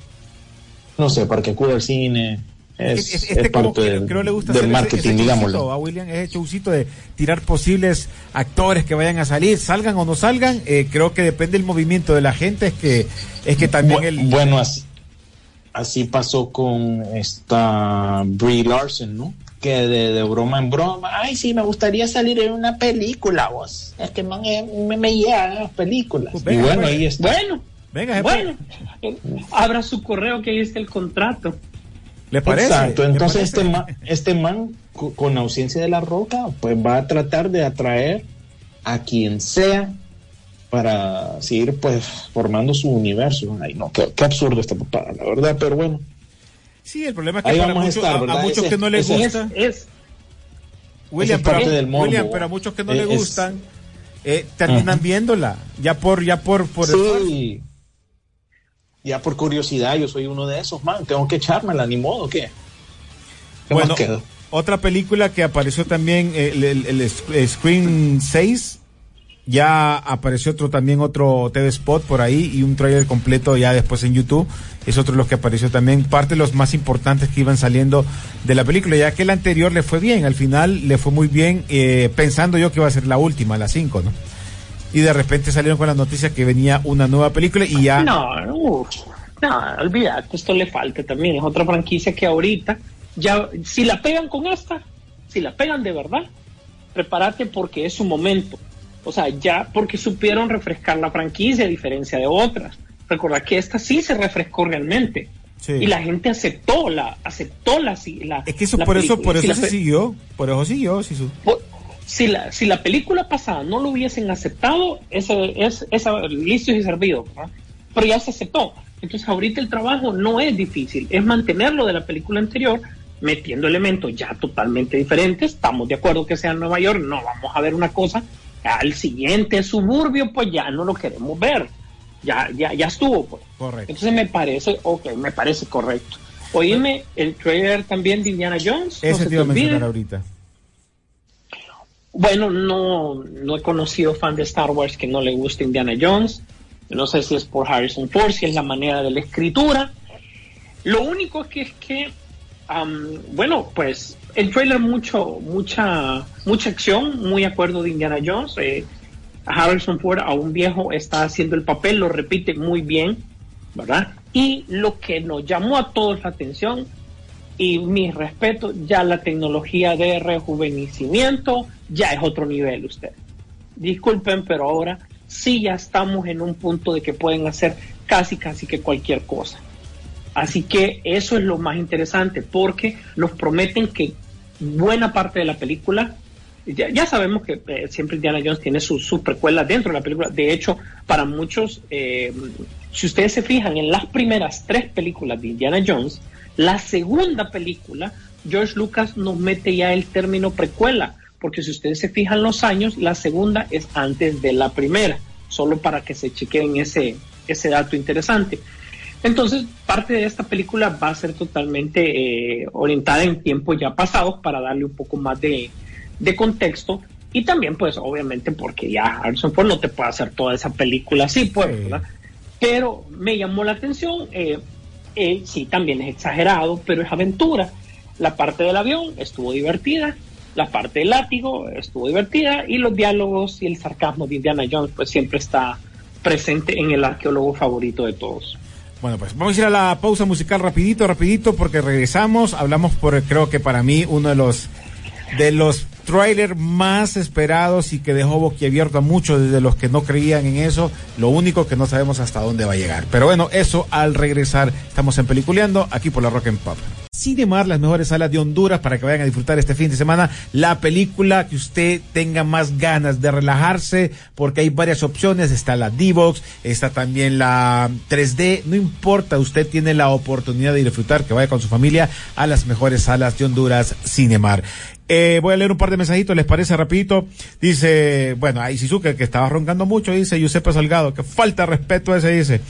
S7: no sé, para que acude al cine. Es,
S6: Es-
S7: es
S6: este como
S7: parte
S6: que
S7: del,
S6: creo le gusta
S7: del marketing,
S6: ese,
S7: digámoslo.
S6: a William, ese showcito de tirar posibles actores que vayan a salir, salgan o no salgan, eh, creo que depende del movimiento de la gente, es que es que también
S7: Bu-
S6: el
S7: Bueno, así, así pasó con esta Brie Larson, ¿no? Que de, de broma en broma, ay, sí, me gustaría salir en una película, vos. Es que man, me, me llegan las películas.
S6: Pues
S7: y bueno,
S6: pues.
S7: ahí está.
S8: Bueno,
S6: venga, jefe,
S8: bueno, abra su correo que ahí está el contrato.
S6: ¿le parece?
S7: Exacto,
S6: ¿Le
S7: entonces
S6: parece?
S7: este man, este man co- con ausencia de la roca, pues va a tratar de atraer a quien sea para seguir pues formando su universo. Ay, no, qué, qué absurdo esta papada, la verdad, pero bueno.
S6: Sí, el problema es que para
S7: vamos a
S6: muchos,
S7: estar,
S6: a- a, muchos
S7: Ese-
S6: que no les
S7: ese
S8: Es,
S6: gusta,
S8: es,
S6: William,
S7: es
S6: pero,
S7: parte del morbo.
S6: William, pero a muchos que no
S7: Eh,
S6: le
S7: es-
S6: gustan, eh, terminan
S7: Ajá.
S6: viéndola, ya por, ya por, por.
S7: Sí. Ya por curiosidad, yo soy uno de esos, man. Tengo que echármela, ni modo, ¿qué? ¿Qué
S6: Bueno,
S7: más
S6: otra película que apareció también, el, el Screen 6, ya apareció otro también otro TV spot por ahí y un trailer completo ya después en YouTube. Es otro de los que apareció también, parte de los más importantes que iban saliendo de la película, ya que el anterior le fue bien, al final le fue muy bien, eh, pensando yo que iba a ser la última, la 5, ¿no? Y de repente salieron con la noticia que venía una nueva película y ya...
S8: No, no, no, olvídate, esto le falta también. Es otra franquicia que ahorita, ya, si la pegan con esta, si la pegan de verdad, prepárate porque es su momento. O sea, ya porque supieron refrescar la franquicia a diferencia de otras. Recordad que esta sí se refrescó realmente.
S6: Sí.
S8: Y la gente aceptó la, aceptó la, la
S6: Es que eso
S8: la
S6: por eso, por
S8: Si
S6: eso se siguió, por eso siguió, sí, su-
S8: por- si la, si la película pasada no lo hubiesen aceptado, ese es esa listo y servido, ¿verdad? pero ya se aceptó. Entonces ahorita el trabajo no es difícil, es mantenerlo de la película anterior, metiendo elementos ya totalmente diferentes. Estamos de acuerdo que sea en Nueva York, no vamos a ver una cosa. Al siguiente suburbio, pues ya no lo queremos ver. Ya, ya, ya estuvo, pues.
S6: Correcto.
S8: Entonces me parece, ok, me parece correcto. Oíme, el trailer también de Indiana Jones. no
S6: Ese
S8: se
S6: te iba a
S8: olvide.
S6: mencionar ahorita.
S8: Bueno, no, no he conocido fan de Star Wars que no le guste Indiana Jones. No sé si es por Harrison Ford, si es la manera de la escritura. Lo único que es que, bueno, pues el trailer mucho, mucha, mucha acción, muy acuerdo de Indiana Jones. Eh, Harrison Ford, a un viejo, está haciendo el papel, lo repite muy bien, ¿verdad? Y lo que nos llamó a todos la atención, y mi respeto, ya la tecnología de rejuvenecimiento ya es otro nivel usted. Disculpen, pero ahora sí ya estamos en un punto de que pueden hacer casi, casi que cualquier cosa. Así que eso es lo más interesante, porque nos prometen que buena parte de la película, ya, sabemos que eh, siempre Indiana Jones tiene sus su precuelas dentro de la película. De hecho, para muchos, eh, si ustedes se fijan en las primeras tres películas de Indiana Jones, la segunda película, George Lucas nos mete ya el término precuela, porque si ustedes se fijan los años, la segunda es antes de la primera, solo para que se chequeen ese, ese dato interesante. Entonces, parte de esta película va a ser totalmente eh, orientada en tiempos ya pasados para darle un poco más de, contexto y también, pues, obviamente, porque ya Harrison Ford no te puede hacer toda esa película así, pues, ¿verdad? Pero me llamó la atención, eh, eh, sí, también es exagerado, pero es aventura. La parte del avión estuvo divertida, la parte del látigo estuvo divertida y los diálogos y el sarcasmo de Indiana Jones, pues, siempre está presente en el arqueólogo favorito de todos.
S6: Bueno, pues vamos a ir a la pausa musical rapidito, rapidito, porque regresamos. Hablamos por, creo que para mí, uno de los de los trailers más esperados y que dejó boquiabierto a muchos desde los que no creían en eso. Lo único que no sabemos hasta dónde va a llegar. Pero bueno, eso al regresar. Estamos en Peliculeando, aquí por la Rock and Pop. Cinemar, las mejores salas de Honduras para que vayan a disfrutar este fin de semana la película que usted tenga más ganas de relajarse porque hay varias opciones, está la D-Box, está también la 3D, no importa, usted tiene la oportunidad de disfrutar, que vaya con su familia a las mejores salas de Honduras Cinemar. Eh, voy a leer un par de mensajitos, ¿les parece rapidito? Dice, bueno, ahí Shizuke, que estaba roncando mucho, dice Giuseppe Salgado, que falta respeto ese, dice.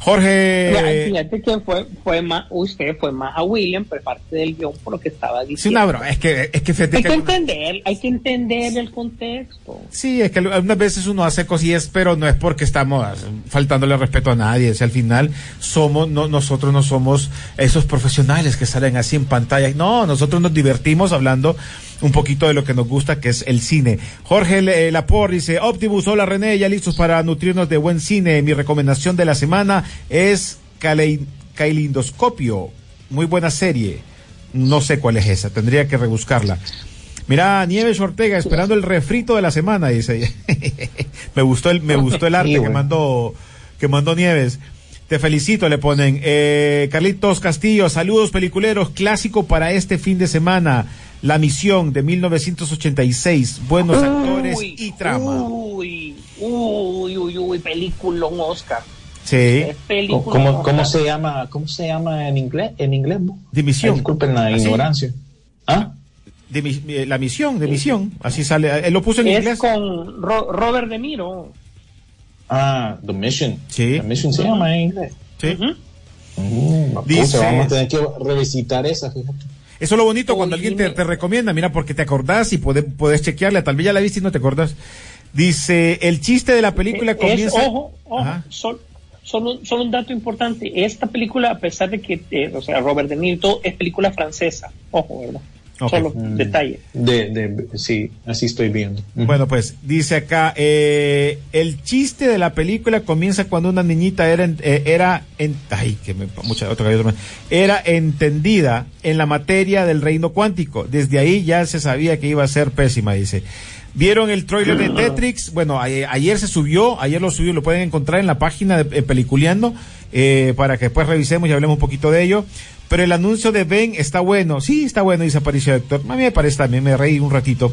S6: Jorge.
S8: fíjate que fue, fue más, usted fue más a William por parte del guion por lo que estaba diciendo.
S6: Sí, una broma, es que, es que
S8: Hay que, entender, hay que entender el contexto.
S6: Sí, es que algunas veces uno hace cosillas, pero no es porque estamos faltándole respeto a nadie, es al final somos, no, nosotros no somos esos profesionales que salen así en pantalla. No, nosotros nos divertimos hablando un poquito de lo que nos gusta, que es el cine. Jorge eh, Laporte dice, Optimus, hola René, ya listos para nutrirnos de buen cine. Mi recomendación de la semana es Cailindoscopio, muy buena serie. No sé cuál es esa, tendría que rebuscarla. Mira, Nieves Ortega, esperando el refrito de la semana, dice. me gustó el, me gustó el arte que mandó, que mandó Nieves. Te felicito, le ponen. Eh, Carlitos Castillo, saludos peliculeros, clásico para este fin de semana. La Misión de 1986, buenos actores y trama.
S8: Uy, uy, uy, uy, película Oscar.
S6: Sí.
S7: ¿Cómo, ¿Cómo, se llama? ¿Cómo se llama en inglés? En inglés.
S6: De misión.
S7: disculpen la ¿Ah, ignorancia. ¿Ah?
S6: De eh, la misión, de misión. Así sale. Él lo puso en
S8: es
S6: inglés.
S8: con Robert De Niro.
S7: Ah, The Mission.
S6: Sí.
S7: The Mission se llama en inglés.
S6: Sí.
S7: Mm, Dice, vamos a tener que revisitar esa, fíjate.
S6: Eso es lo bonito cuando alguien te, recomienda, mira, porque te acordás y puedes, puedes chequearla, tal vez ya la viste y no te acordás. Dice, el chiste de la película comienza...
S8: ojo, ojo, solo, un, dato importante. Esta película, a pesar de que, eh, o sea, Robert De Niro, es película francesa. Ojo, ¿verdad? Solo mm. detalle.
S7: De, de, sí, así estoy viendo.
S6: Bueno, pues dice acá, eh, el chiste de la película comienza cuando una niñita era, eh, era, en, ay, que me, mucha, otra, era entendida en la materia del reino cuántico. Desde ahí ya se sabía que iba a ser pésima, dice. ¿Vieron el trailer de Tetrix? Bueno, ayer, se subió, ayer lo subió, lo pueden encontrar en la página de Peliculeando, eh, para que después revisemos y hablemos un poquito de ello. Pero el anuncio de Ben está bueno. Sí, está bueno, dice Aparicio Héctor. A mí me parece también, me reí un ratito.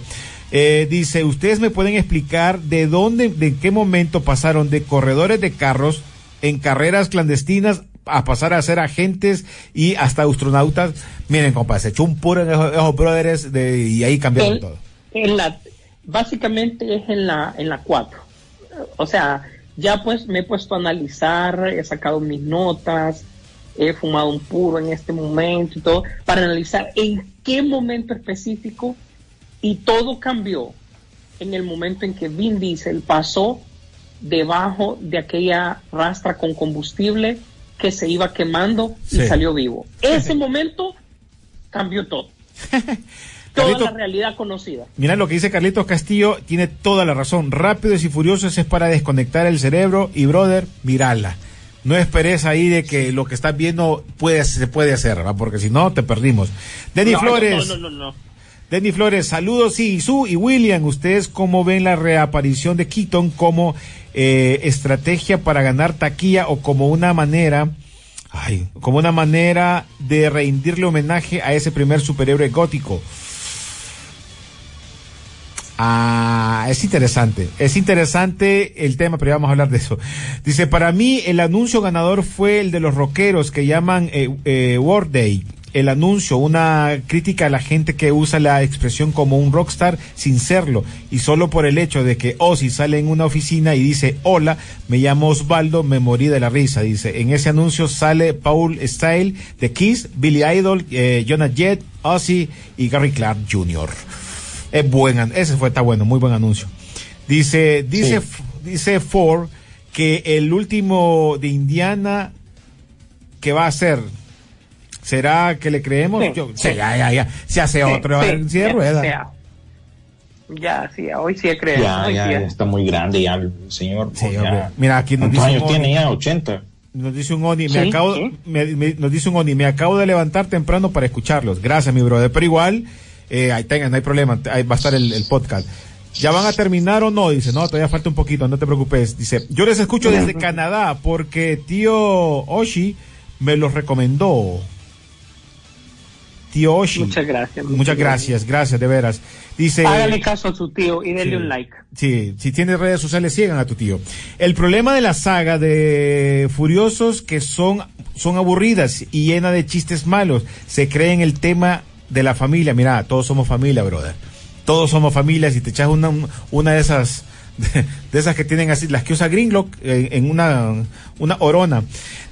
S6: Eh, dice, ¿ustedes me pueden explicar de dónde, de qué momento pasaron de corredores de carros en carreras clandestinas a pasar a ser agentes y hasta astronautas? Miren, compa, se echó un puro en esos, brothers de, y ahí cambiaron todo.
S8: En la, básicamente es en la, en la 4. O sea, ya pues me he puesto a analizar, he sacado mis notas, he fumado un puro en este momento y todo, para analizar en qué momento específico y todo cambió en el momento en que Vin Diesel pasó debajo de aquella rastra con combustible que se iba quemando y
S6: Sí.
S8: salió vivo. Ese momento cambió todo. Toda la realidad conocida.
S6: Mira lo que dice Carlitos Castillo, tiene toda la razón. Rápidos y furiosos es para desconectar el cerebro y brother, mirala. No esperes ahí de que lo que estás viendo puede, se puede hacer, ¿verdad? porque si no te perdimos. Denny
S8: No,
S6: Flores,
S8: No, no, no, no.
S6: Denny Flores, saludos sí, Su y William, ¿ustedes cómo ven la reaparición de Keaton como eh, estrategia para ganar taquilla o como una manera, ay, como una manera de rendirle homenaje a ese primer superhéroe gótico? Ah, es interesante, es interesante el tema, pero ya vamos a hablar de eso. Dice, para mí el anuncio ganador fue el de los rockeros que llaman eh, eh, War Day. El anuncio, una crítica a la gente que usa la expresión como un rockstar sin serlo y solo por el hecho de que Ozzy sale en una oficina y dice hola, me llamo Osvaldo, me morí de la risa. Dice, en ese anuncio sale Paul Style de Kiss, Billy Idol, eh, Jonah Jett, Ozzy y Gary Clark Jr. Es buen, an- ese fue, está bueno, muy buen anuncio. Dice, dice,
S7: Sí.
S6: Dice Ford que el último de Indiana que va a ser, ¿será que le creemos?
S8: Sí,
S6: Yo-
S8: sí.
S6: sí, ya, ya, ya. Se hace
S8: Sí,
S6: otro,
S8: sí,
S6: silla de
S8: ya,
S6: ruedas.
S8: ya. Ya, sí, hoy sí creo.
S7: Ya,
S8: hoy
S7: ya,
S8: sí
S7: ya
S8: es.
S7: está muy grande ya el señor.
S6: Sí,
S7: ya.
S6: hombre. Mira, aquí nos
S7: ¿Cuántos
S6: dice
S7: años
S6: un
S7: tiene ya? 80.
S6: Nos dice un Oni, me
S8: Sí,
S6: acabo,
S8: sí.
S6: me- me- nos dice un Oni, me acabo de levantar temprano para escucharlos. Gracias, mi brother. Pero igual, eh, ahí tengan, no hay problema, ahí va a estar el, el podcast. ¿Ya van a terminar o no? Dice, no, todavía falta un poquito, no te preocupes. Dice, yo les escucho desde Canadá porque tío Oshi me los recomendó. Tío Oshi.
S8: Muchas gracias.
S6: Muchas gracias, gracias, de veras. Dice.
S8: Hágale caso a su tío y denle
S6: Sí.
S8: un like.
S6: Sí, si tienes redes sociales, sigan a tu tío. El problema de la saga de Furiosos que son, son aburridas y llena de chistes malos. Se cree en el tema de la familia. Mira, todos somos familia, brother. Todos somos familia. Si te echas una, una de esas, de, de esas que tienen así, las que usa Greenlock en una, una orona.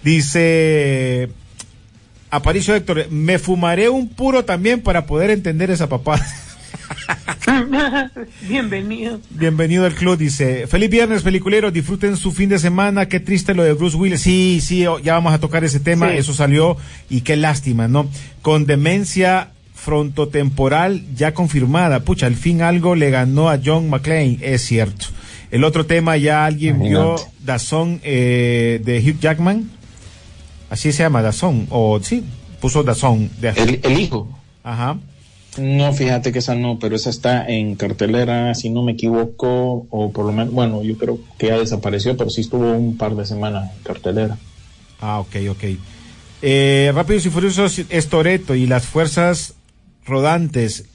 S6: Dice, Aparicio Héctor, me fumaré un puro también para poder entender esa papá.
S8: Bienvenido.
S6: Bienvenido al club, dice. Feliz viernes, peliculeros. Disfruten su fin de semana. Qué triste lo de Bruce Willis. Sí, sí, ya vamos a tocar ese tema.
S8: Sí.
S6: Eso salió y qué lástima, ¿no? Con demencia frontotemporal ya confirmada. Pucha, al fin algo le ganó a John McClane. Es cierto. El otro tema ya alguien vio
S7: Imagínate.
S6: Dazón eh, de Hugh Jackman. Así se llama Dazón. O sí, puso Dazón. De,
S7: El, el hijo.
S6: Ajá.
S7: No, fíjate que esa no, pero esa está en cartelera, si no me equivoco, o por lo menos, bueno, yo creo que ya desapareció, pero sí estuvo un par de semanas en cartelera.
S6: Ah, ok, ok. Eh, Rápidos y Furiosos es Toreto y las fuerzas rodantes.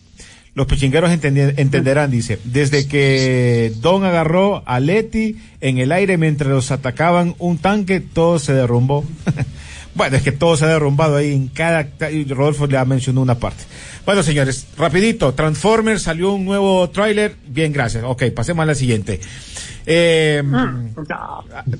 S6: Los pechingueros entendi- entenderán, dice. Desde que Don agarró a Leti en el aire mientras los atacaban un tanque, todo se derrumbó. bueno, es que todo se ha derrumbado ahí en cada... Rodolfo le ha mencionado una parte. Bueno, señores, rapidito. Transformers salió un nuevo tráiler. Bien, gracias. Ok, pasemos a la siguiente. Eh,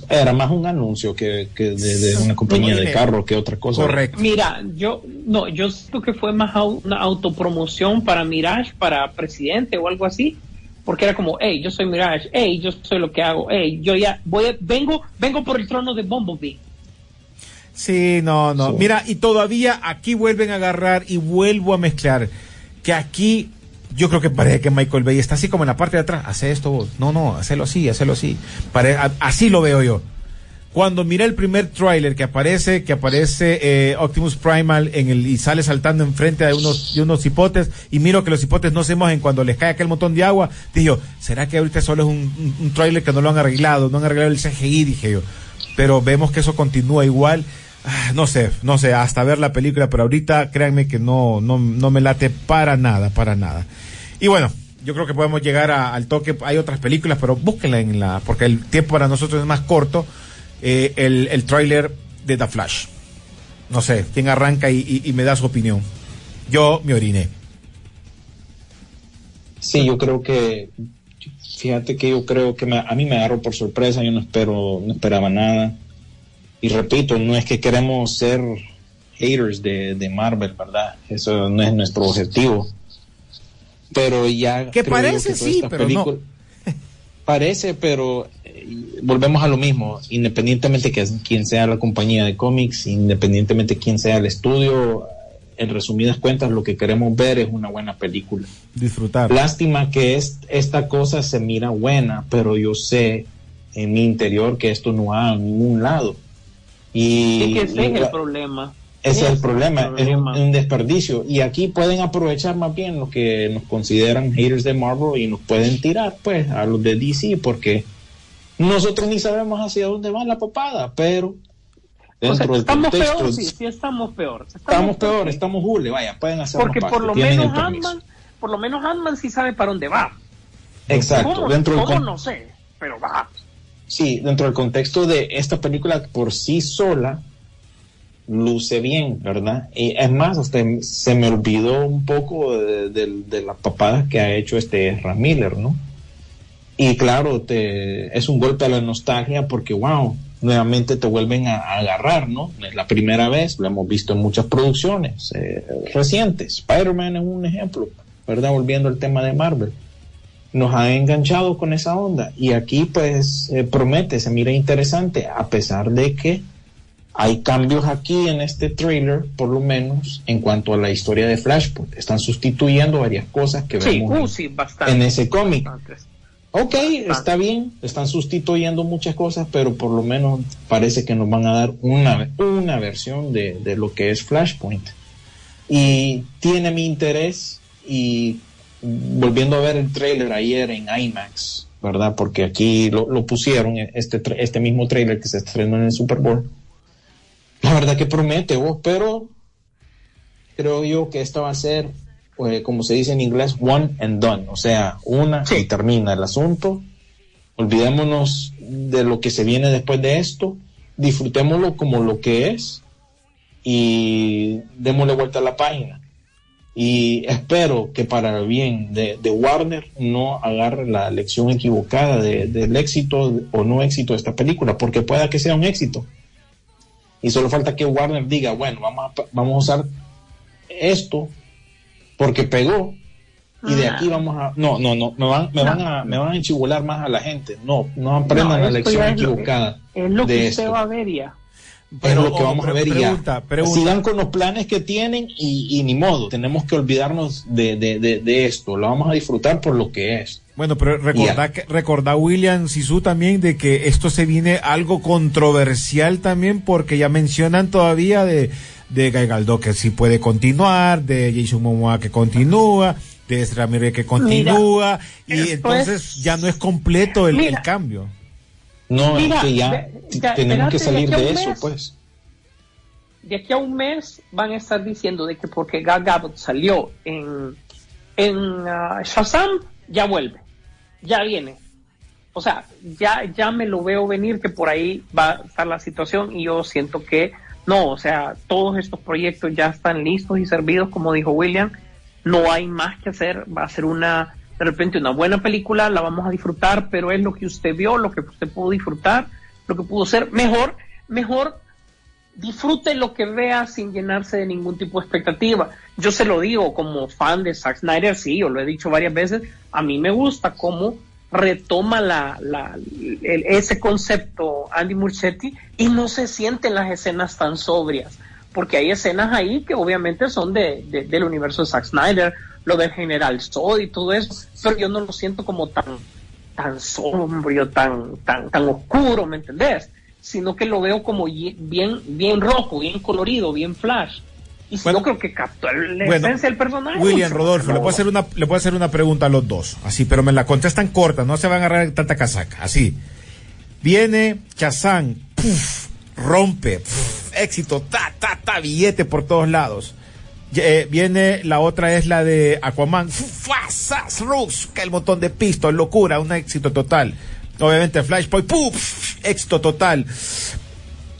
S7: Era más un anuncio que, que de, de una compañía de carro que otra cosa.
S6: correcto.
S8: Mira, yo no, yo siento que fue más au- una autopromoción para Mirage, para presidente o algo así, porque era como, hey, yo soy Mirage, hey, yo soy lo que hago, hey, yo ya voy, vengo, vengo por el trono de Bumblebee.
S6: Sí, no, no.
S7: Sí.
S6: Mira, y todavía aquí vuelven a agarrar y vuelvo a mezclar que aquí yo creo que parece que Michael Bay está así como en la parte de atrás. Hace esto vos. No, no, hacelo así, hacelo así. Así lo veo yo. Cuando mira el primer tráiler que aparece, que aparece eh, Optimus Primal en el y sale saltando enfrente de unos de unos hipotes y miro que los hipotes no se mojen cuando les cae aquel montón de agua, dije yo, ¿será que ahorita solo es un, un, un tráiler que no lo han arreglado, no han arreglado el CGI, dije yo. Pero vemos que eso continúa igual. Ah, no sé, no sé, hasta ver la película, pero ahorita créanme que no, no, no me late para nada, para nada. Y bueno, yo creo que podemos llegar a- al toque. Hay otras películas, pero búsquenla en la, porque el tiempo para nosotros es más corto. eh, el, el tráiler de The Flash. No sé, quién arranca y, me da su opinión. Yo me oriné.
S7: Sí, yo creo que, fíjate que yo creo que a mí me agarró por sorpresa, yo no espero, no esperaba nada. Y repito, no es que queremos ser haters de, de Marvel, ¿verdad? Eso no es nuestro objetivo. pero ya...
S6: Que parece que sí, pero no.
S7: Parece, pero eh, volvemos a lo mismo, independientemente que quien sea la compañía de cómics, independientemente quién sea el estudio, en resumidas cuentas lo que queremos ver es una buena película.
S6: Disfrutar.
S7: Lástima que es, esta cosa se mira buena, pero yo sé en mi interior que esto no va a ningún lado. Y,
S8: ese es el problema.
S7: Ese es el problema, es un, desperdicio. Y aquí pueden aprovechar más bien lo que nos consideran haters de Marvel y nos pueden tirar pues a los de DC porque nosotros ni sabemos hacia dónde va la papada, pero
S8: estamos peor, sí, sí, estamos peor.
S7: Estamos, peor, estamos hule, vaya, pueden hacer
S8: Porque por lo menos Ant-Man, por lo menos Ant-Man sí sabe para dónde va.
S7: Exacto, dentro
S8: ¿cómo no sé, pero va.
S7: Sí, dentro del contexto de esta película por sí sola, luce bien, ¿verdad? Y es más, hasta se me olvidó un poco de, de, las papadas que ha hecho este Ramiller, ¿no? Y claro, te, es un golpe a la nostalgia porque, wow, nuevamente te vuelven a, agarrar, ¿no? Es la primera vez, lo hemos visto en muchas producciones eh, recientes. Spider-Man es un ejemplo, ¿verdad? Volviendo al tema de Marvel nos ha enganchado con esa onda y aquí pues eh, promete, se mira interesante a pesar de que hay cambios aquí en este trailer, por lo menos en cuanto a la historia de Flashpoint. Están sustituyendo varias cosas que vemos
S8: uh,
S7: en, ese cómic. Ok, está bien, están sustituyendo muchas cosas, pero por lo menos parece que nos van a dar una, una versión de, de lo que es Flashpoint. Y tiene mi interés y volviendo a ver el trailer ayer en IMAX, ¿verdad? Porque aquí lo, pusieron, este, este mismo trailer que se estrenó en el Super Bowl. La verdad que promete, vos, pero creo yo que esto va a ser, pues, como se dice en inglés, one and done. O sea, una y termina el asunto. Olvidémonos de lo que se viene después de esto. Disfrutémoslo como lo que es y démosle vuelta a la página y espero que para el bien de, Warner no agarre la lección equivocada del éxito o no éxito de esta película, porque pueda que sea un éxito. Y solo falta que Warner diga, bueno, vamos a, vamos a usar esto porque pegó y de aquí vamos a... No, no, no, me van, me van, a, me van a enchibular más a la gente. No, no aprendan la lección equivocada.
S8: Es, lo que usted va a ver ya.
S7: Pero, lo que vamos a ver ya. Sigan con los planes que tienen y, ni modo. Tenemos que olvidarnos de, de, esto. Lo vamos a disfrutar por lo que es.
S6: Bueno, pero recordá, que, recordá William Sisu también de que esto se viene algo controversial también porque ya mencionan todavía de, de Gaigaldo que sí puede continuar, de Jason Momoa que continúa, de Ramírez que continúa y entonces ya no es completo el, el cambio.
S7: No, es que ya, tenemos que salir de, eso, pues.
S8: De aquí a un mes van a estar diciendo de que porque Gal Gadot salió en, en uh, Shazam, ya vuelve, ya viene. O sea, ya, ya me lo veo venir que por ahí va a estar la situación y yo siento que no, o sea, todos estos proyectos ya están listos y servidos, como dijo William, no hay más que hacer, va a ser una de repente una buena película, la vamos a disfrutar, pero es lo que usted vio, lo que usted pudo disfrutar, lo que pudo ser mejor, mejor disfrute lo que vea sin llenarse de ningún tipo de expectativa. Yo se lo digo como fan de Zack Snyder, sí, yo lo he dicho varias veces, a mí me gusta cómo retoma la, la ese concepto Andy Muschietti y no se sienten las escenas tan sobrias, porque hay escenas ahí que obviamente son de, del universo de Zack Snyder, lo del General Zod y todo eso, pero yo no lo siento como tan, tan sombrio, tan, tan, tan oscuro, ¿me entendés? Sino que lo veo como bien, bien rojo, bien colorido, bien flash. Y si no creo que captó la esencia del personaje.
S6: William Rodolfo, le puedo hacer una, le puedo hacer una pregunta a los dos, así, pero me la contestan corta, no se van a agarrar tanta casaca, así. Viene Chazán, rompe, éxito, ta, ta, ta, billete por todos lados eh, viene la otra es la de Aquaman, que el montón de pistos, locura, un éxito total. Obviamente Flashpoint, ¡puf! éxito total.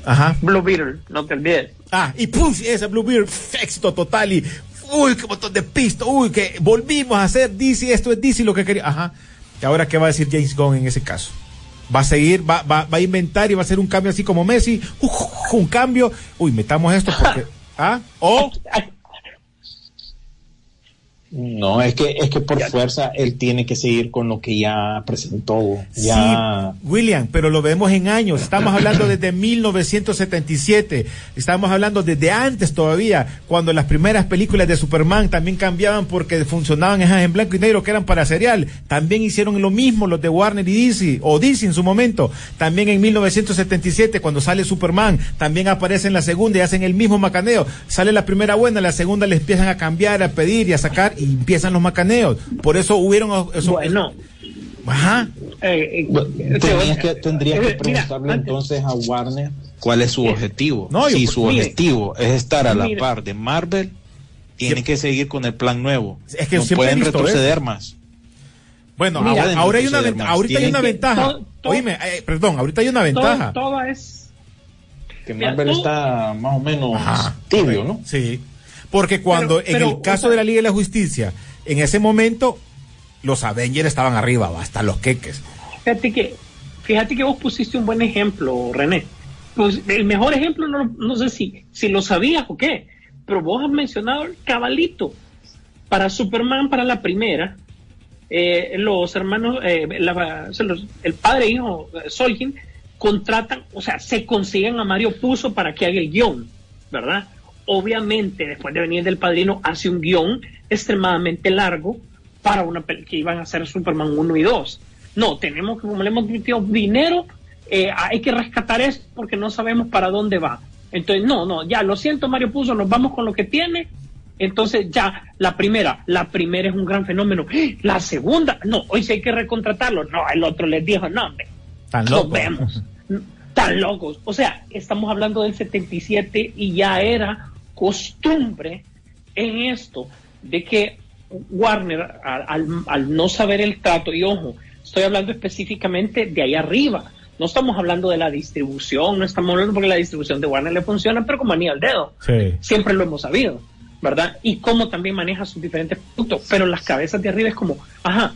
S8: Ajá. Blue Beetle, no te olvides.
S6: Ah, y ¡puf! ese Blue Beetle, éxito total y uy, qué montón de pistos, uy, que volvimos a hacer DC, esto es DC lo que quería. Ajá. ¿Y ahora qué va a decir James Gunn en ese caso? va a seguir, va, va, va, a inventar y va a hacer un cambio así como Messi, un cambio, uy, metamos esto porque, ¿ah? O
S7: No, es que es que por fuerza él tiene que seguir con lo que ya presentó. Ya...
S6: Sí, William, pero lo vemos en años. Estamos hablando desde 1977. Estamos hablando desde antes todavía, cuando las primeras películas de Superman también cambiaban porque funcionaban en blanco y negro que eran para serial. También hicieron lo mismo los de Warner y DC, o DC en su momento. También en 1977, cuando sale Superman, también aparece en la segunda y hacen el mismo macaneo. Sale la primera buena, la segunda le empiezan a cambiar, a pedir y a sacar y empiezan los macaneos. Por eso hubieron
S8: eso, bueno.
S7: Ajá. Eh, eh, que, tendrías que preguntarle entonces a Warner cuál es su objetivo. No, si su objetivo es estar a la par de Marvel, tiene que seguir con el plan nuevo. Es que no pueden retroceder más.
S6: Bueno, ahora, hay una ventaja. Ahorita hay una ventaja. Oíme, eh, perdón, ahorita hay una ventaja.
S8: Todo, es.
S7: Que Marvel está más o menos tibio, ¿no?
S6: Sí. Porque cuando, en el caso de la Liga de la Justicia, en ese momento, los Avengers estaban arriba, hasta los queques.
S8: Fíjate que, fíjate que vos pusiste un buen ejemplo, René. Pues el mejor ejemplo, no, no sé si, si lo sabías o qué, pero vos has mencionado el cabalito. Para Superman, para la primera, eh, los hermanos, eh, el padre e hijo eh, Solkin contratan, o sea, se consiguen a Mario Puzo para que haga el guion, ¿verdad? Obviamente después de venir del padrino hace un guion extremadamente largo para una que iban a hacer Superman 1 y 2. No, tenemos que, como le hemos metido dinero, eh, hay que rescatar eso porque no sabemos para dónde va. Entonces, no, no, ya, lo siento Mario Puzo, nos vamos con lo que tiene. Entonces, ya, la primera, la primera es un gran fenómeno. La segunda, no, hoy sí hay que recontratarlo. No, el otro les dijo, no, hombre,
S6: Tan
S8: nos vemos. Tan locos. O sea, estamos hablando del 77 y ya era costumbre en esto de que Warner, al, no saber el trato, y ojo, estoy hablando específicamente de ahí arriba, no estamos hablando de la distribución, no estamos hablando porque la distribución de Warner le funciona, pero como anillo al dedo. Siempre lo hemos sabido, ¿verdad? Y cómo también maneja sus diferentes puntos, pero las cabezas de arriba es como, ajá,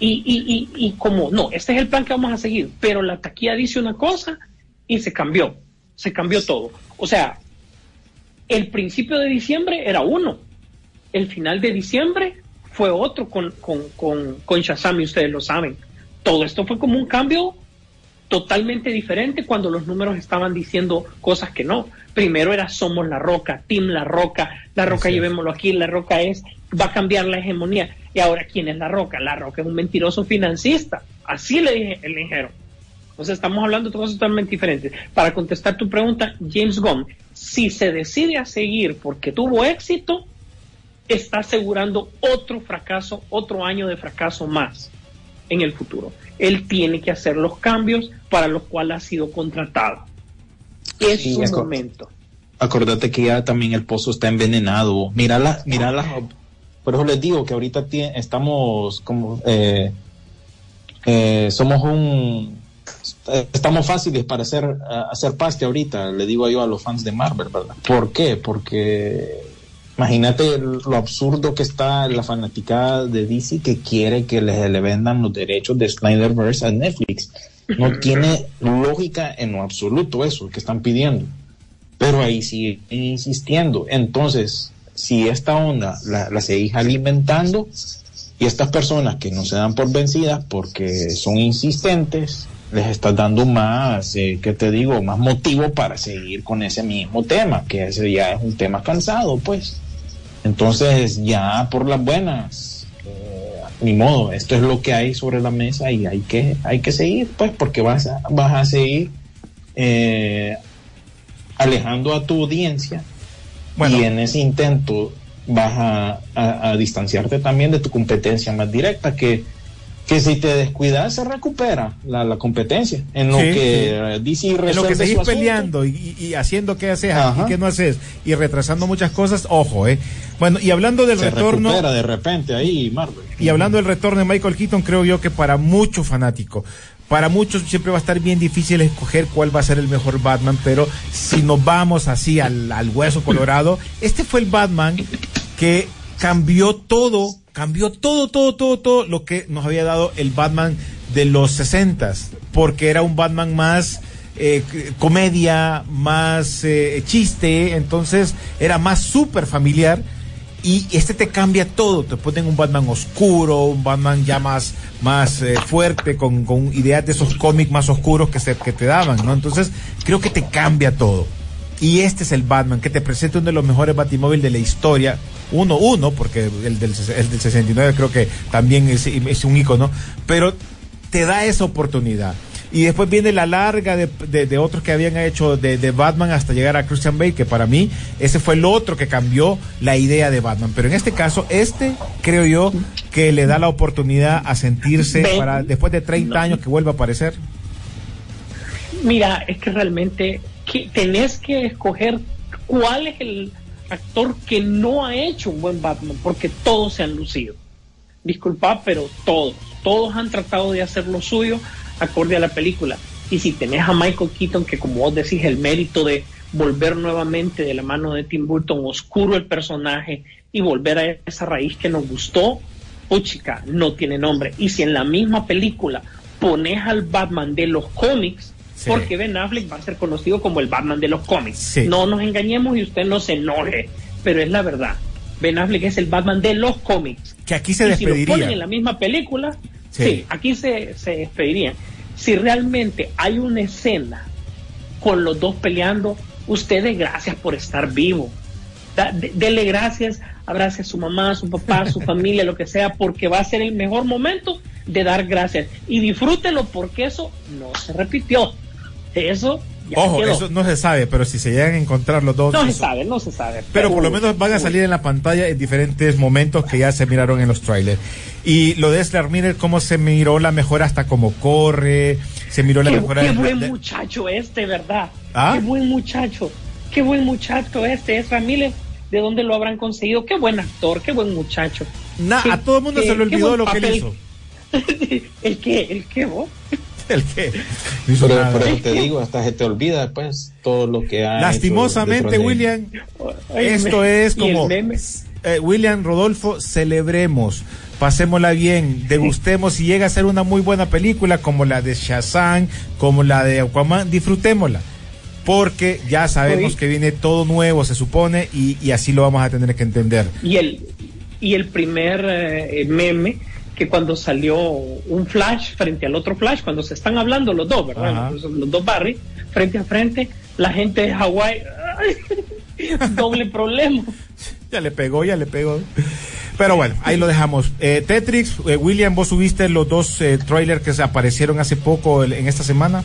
S8: y, y, y, y como, no, este es el plan que vamos a seguir, pero la taquilla dice una cosa y se cambió, se cambió todo. O sea, el principio de diciembre era uno, el final de diciembre fue otro con, con, con, con Shazam y ustedes lo saben. Todo esto fue como un cambio totalmente diferente cuando los números estaban diciendo cosas que no. Primero era Somos la Roca, Team La Roca, La Roca llevémoslo aquí, La Roca es, va a cambiar la hegemonía. Y ahora, ¿quién es La Roca? La Roca es un mentiroso financista. Así le dije, le dijeron. Entonces estamos hablando de cosas totalmente diferentes. Para contestar tu pregunta, James Gunn, si se decide a seguir porque tuvo éxito, está asegurando otro fracaso, otro año de fracaso más en el futuro. Él tiene que hacer los cambios para los cuales ha sido contratado. Es su momento.
S7: Acordate que ya también el pozo está envenenado. Mira la, mira la, por eso les digo que ahorita estamos como, eh, eh, somos un, estamos fáciles para hacer, hacer paste ahorita, le digo yo a los fans de Marvel, ¿verdad? ¿Por qué? Porque imagínate lo absurdo que está la fanaticada de DC que quiere que le, le vendan los derechos de Snyderverse a Netflix. No tiene lógica en lo absoluto eso que están pidiendo. Pero ahí sigue insistiendo. Entonces, si esta onda la, la seguís alimentando y estas personas que no se dan por vencidas porque son insistentes, les estás dando más, eh, ¿qué te digo? Más motivo para seguir con ese mismo tema, que ese ya es un tema cansado, pues. Entonces, ya por las buenas, eh, ni modo, esto es lo que hay sobre la mesa y hay que, hay que seguir, pues, porque vas a, vas a seguir eh, alejando a tu audiencia y en ese intento vas a, a distanciarte también de tu competencia más directa, que que si te descuidas se recupera la, competencia en lo que
S6: DC en lo que seguís peleando y, haciendo qué haces y qué no haces y retrasando muchas cosas ojo eh. Bueno y hablando del
S7: se
S6: retorno
S7: recupera de repente ahí Marvel.
S6: y hablando del retorno de Michael Keaton creo yo que para muchos fanáticos para muchos siempre va a estar bien difícil escoger cuál va a ser el mejor Batman, pero si nos vamos así al, al hueso colorado, este fue el Batman que cambió todo cambió todo, todo, todo, todo lo que nos había dado el Batman de los 60 porque era un Batman más eh, comedia, más eh, chiste, entonces era más súper familiar Y este te cambia todo, te ponen un Batman oscuro, un Batman ya más, más eh, fuerte, con, con ideas de esos cómics más oscuros que, se, que te daban, ¿no? Entonces, creo que te cambia todo. Y este es el Batman que te presenta uno de los mejores Batimóvil de la historia. Uno, uno, porque el del, el del 69 creo que también es, es un icono, pero te da esa oportunidad. Y después viene la larga de, de, de otros que habían hecho de, de, Batman hasta llegar a Christian Bale, que para mí ese fue el otro que cambió la idea de Batman. Pero en este caso, este creo yo que le da la oportunidad a sentirse para después de 30 años que vuelva a aparecer.
S8: Mira, es que realmente que tenés que escoger cuál es el actor que no ha hecho un buen Batman, porque todos se han lucido. Disculpa, pero todos, todos han tratado de hacer lo suyo acorde a la película. Y si tenés a Michael Keaton, que como vos decís, el mérito de volver nuevamente de la mano de Tim Burton oscuro el personaje y volver a esa raíz que nos gustó, puchica, no tiene nombre. Y si en la misma película pones al Batman de los cómics, sí. porque Ben Affleck va a ser conocido como el Batman de los cómics. Sí. No nos engañemos y usted no se enoje, pero es la verdad. Ben Affleck es el Batman de los cómics.
S6: Que aquí se
S8: y
S6: despediría.
S8: Si lo ponen en la misma película, sí, sí aquí se, se despedirían. Si realmente hay una escena con los dos peleando, ustedes gracias por estar vivo. Da, de, dele gracias, abrace a su mamá, a su papá, a su familia, lo que sea, porque va a ser el mejor momento de dar gracias. Y disfrútelo porque eso no se repitió. Eso ya
S6: Ojo,
S8: quedó.
S6: eso no se sabe, pero si se llegan a encontrar los dos.
S8: No se sabe, no se sabe.
S6: Pero por lo menos van a salir en la pantalla en diferentes momentos que ya se miraron en los trailers. Y lo de Ezra Miller, cómo se miró la mejora hasta cómo corre, se miró la
S8: Qué,
S6: mejora
S8: qué
S6: de-
S8: buen muchacho este, ¿verdad?
S6: ¿Ah?
S8: Qué buen muchacho. Qué buen muchacho este, Ezra Miller. ¿De dónde lo habrán conseguido? Qué buen actor, qué buen muchacho.
S6: Na-
S8: Qué-
S6: a todo el mundo
S8: qué-
S6: se le olvidó lo que él hizo.
S8: ¿El qué? ¿El qué vos?
S6: ¿El
S7: por eso te digo, hasta se te olvida después todo lo que ha hecho
S6: Lastimosamente, William, esto es como eh, William Rodolfo, celebremos, pasémosla bien, degustemos y llega a ser una muy buena película como la de Shazam, como la de Aquaman, disfrutémosla. Porque ya sabemos
S8: Oye.
S6: que viene todo nuevo, se supone, y, y así lo vamos a tener que entender.
S8: Y el, y el primer eh, meme que cuando salió un flash frente al otro flash, cuando se están hablando los dos, ¿verdad? Los, los dos Barry, frente a frente, la gente de Hawái, doble problema.
S6: Ya le pegó, ya le pegó. Pero bueno, ahí lo dejamos. Eh, Tetrix, eh, William, vos subiste los dos eh, trailers que se aparecieron hace poco el- en esta semana.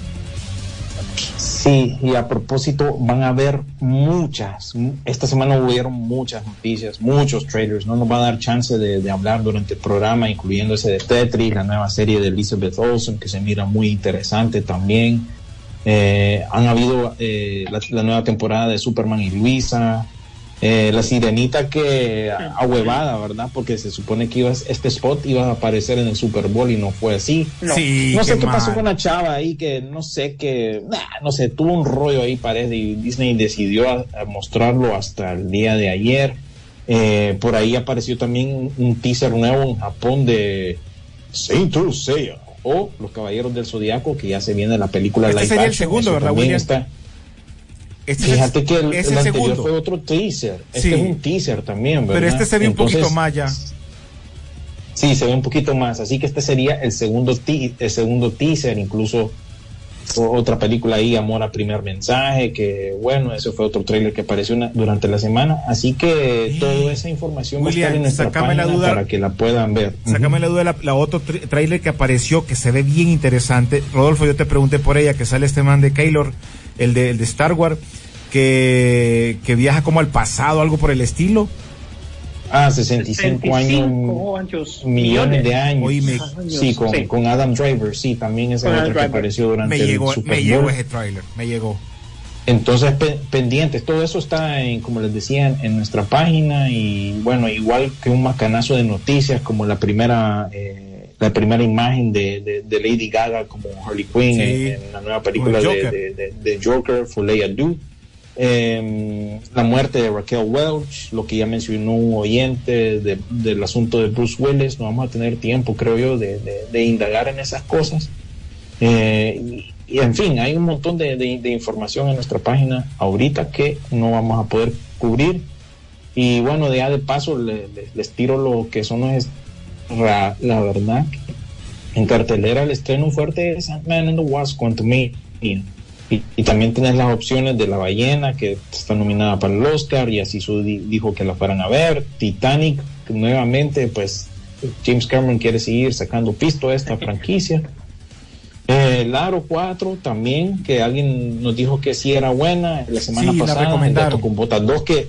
S7: Sí, y a propósito, van a haber muchas, mu- esta semana hubieron muchas noticias, muchos trailers, no nos va a dar chance de, de hablar durante el programa, incluyendo ese de Tetris, la nueva serie de Elizabeth Olsen, que se mira muy interesante también. Eh, han habido eh, la, la nueva temporada de Superman y Luisa, eh, la sirenita que ahuevada, ¿verdad? Porque se supone que ibas, este spot iba a aparecer en el Super Bowl y no fue así.
S8: No.
S6: Sí,
S7: No sé qué pasó con la chava ahí, que no sé qué, nah, no sé, tuvo un rollo ahí parece y Disney decidió a- a mostrarlo hasta el día de ayer. Eh, por ahí apareció también un teaser nuevo en Japón de Saint Seiya o Los Caballeros del Zodiaco, que ya se viene la película
S6: Este
S7: live
S6: sería el segundo, ¿verdad, William?
S7: está-
S6: Este es
S7: Fíjate que el,
S6: es
S7: el
S6: el
S7: anterior
S6: segundo.
S7: fue otro teaser. Este
S6: Sí.
S7: es un teaser también, ¿verdad?
S6: Pero este se ve un poquito más ya.
S7: Sí, se ve un poquito más. Así que este sería el segundo, ti- el segundo teaser, incluso otra película ahí, Amor a Primer Mensaje, que bueno, ese fue otro trailer que apareció una- durante la semana. Así que toda esa información va a
S6: William,
S7: estar en nuestra
S6: sácame la
S7: página
S6: duda.
S7: para que la puedan ver.
S6: Sácame la duda de la, la otro tra- trailer que apareció que se ve bien interesante. Rodolfo, yo te pregunté por ella, que sale este man de Keylor, el de, el de Star Wars, que, que viaja como al pasado, algo por el estilo.
S7: Ah, 65, años,
S8: 65 años,
S7: millones de años.
S6: Oíme.
S7: sí, con,
S8: Sí.
S7: con Adam Driver, sí, también esa
S8: Con
S7: otra
S8: Adam
S7: que apareció durante
S6: Me
S7: el
S6: llegó,
S7: Super
S6: me llegó ese trailer, me llegó.
S7: Entonces, pe- pendientes, todo eso está, en, como les decía, en, en nuestra página y bueno, igual que un macanazo de noticias como la primera eh, la primera imagen de, de- de Lady Gaga como Harley Quinn
S6: Sí.
S7: en, en la nueva película
S6: Joker.
S7: de, de- Joker, Follea Do. Eh, la muerte de Raquel Welch, lo que ya mencionó un oyente de- del asunto de Bruce Willis, no vamos a tener tiempo, creo yo, de, de- de indagar en esas cosas. Eh, y, y, en fin, hay un montón de, de- de información en nuestra página ahorita que no vamos a poder cubrir, Y bueno, ya de paso le- le- les tiro lo que son los... La verdad, en cartelera el estreno fuerte es Ant-Man and the Wasp Quantumania. Y, y también tenés las opciones de La Ballena, que está nominada para el Oscar, y así su di- dijo que la fueran a ver. Titanic, nuevamente, pues James Cameron quiere seguir sacando pisto a esta franquicia. Eh, el Aro 4 también, que alguien nos dijo que sí era buena la semana
S6: Sí, la
S7: pasada.
S6: Recomendaron.
S7: Gato con Botas 2, que,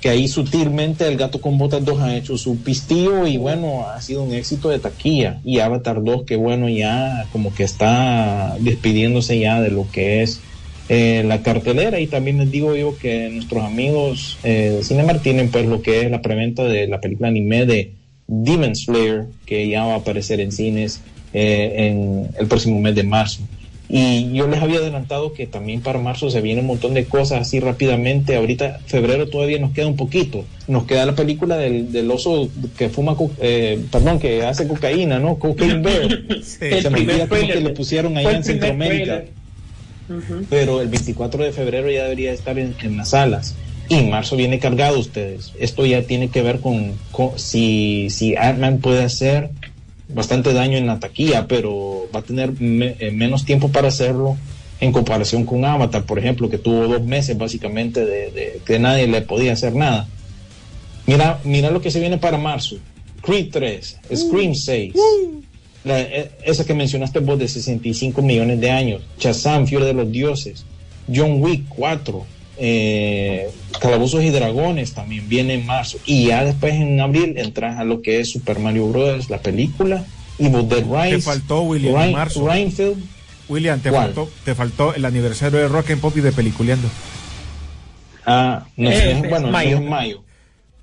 S7: que ahí sutilmente el Gato con Botas 2 ha hecho su pistillo y bueno, ha sido un éxito de taquilla. Y Avatar 2, que bueno, ya como que está despidiéndose ya de lo que es eh, la cartelera. Y también les digo yo que nuestros amigos eh, de Cinemark tienen pues lo que es la preventa de la película anime de Demon Slayer, que ya va a aparecer en cines eh, en el próximo mes de marzo. Y yo les había adelantado que también para marzo se viene un montón de cosas así rápidamente. Ahorita, febrero todavía nos queda un poquito. Nos queda la película del, del oso que fuma, eh, perdón, que hace cocaína, ¿no? Cocaine Bear.
S8: El
S7: se me olvida cómo que le pusieron allá en Centroamérica pero el 24 de febrero ya debería estar en, en las salas. Y marzo viene cargado ustedes. Esto ya tiene que ver con, con- si, si Ant-Man puede hacer bastante daño en la taquilla, pero va a tener me- eh, menos tiempo para hacerlo en comparación con Avatar, por ejemplo, que tuvo dos meses básicamente de, de que nadie le podía hacer nada. Mira, mira lo que se viene para marzo. Creed 3, Scream 6, la- eh, esa que mencionaste vos de 65 millones de años, Shazam, Fiore de los Dioses, John Wick 4, eh, Calabozos y Dragones también viene en marzo. Y ya después en abril entras a lo que es Super Mario Bros., la película, Evil Dead Rise.
S6: Te faltó, William, en
S7: Ryan-
S6: marzo.
S7: Reinfeldt.
S6: William, te
S7: ¿Cuál?
S6: faltó, te faltó el aniversario de Rock and Pop y de Peliculeando.
S7: Ah, no
S8: Eh, es
S7: bueno,
S8: mayo.
S7: es en mayo.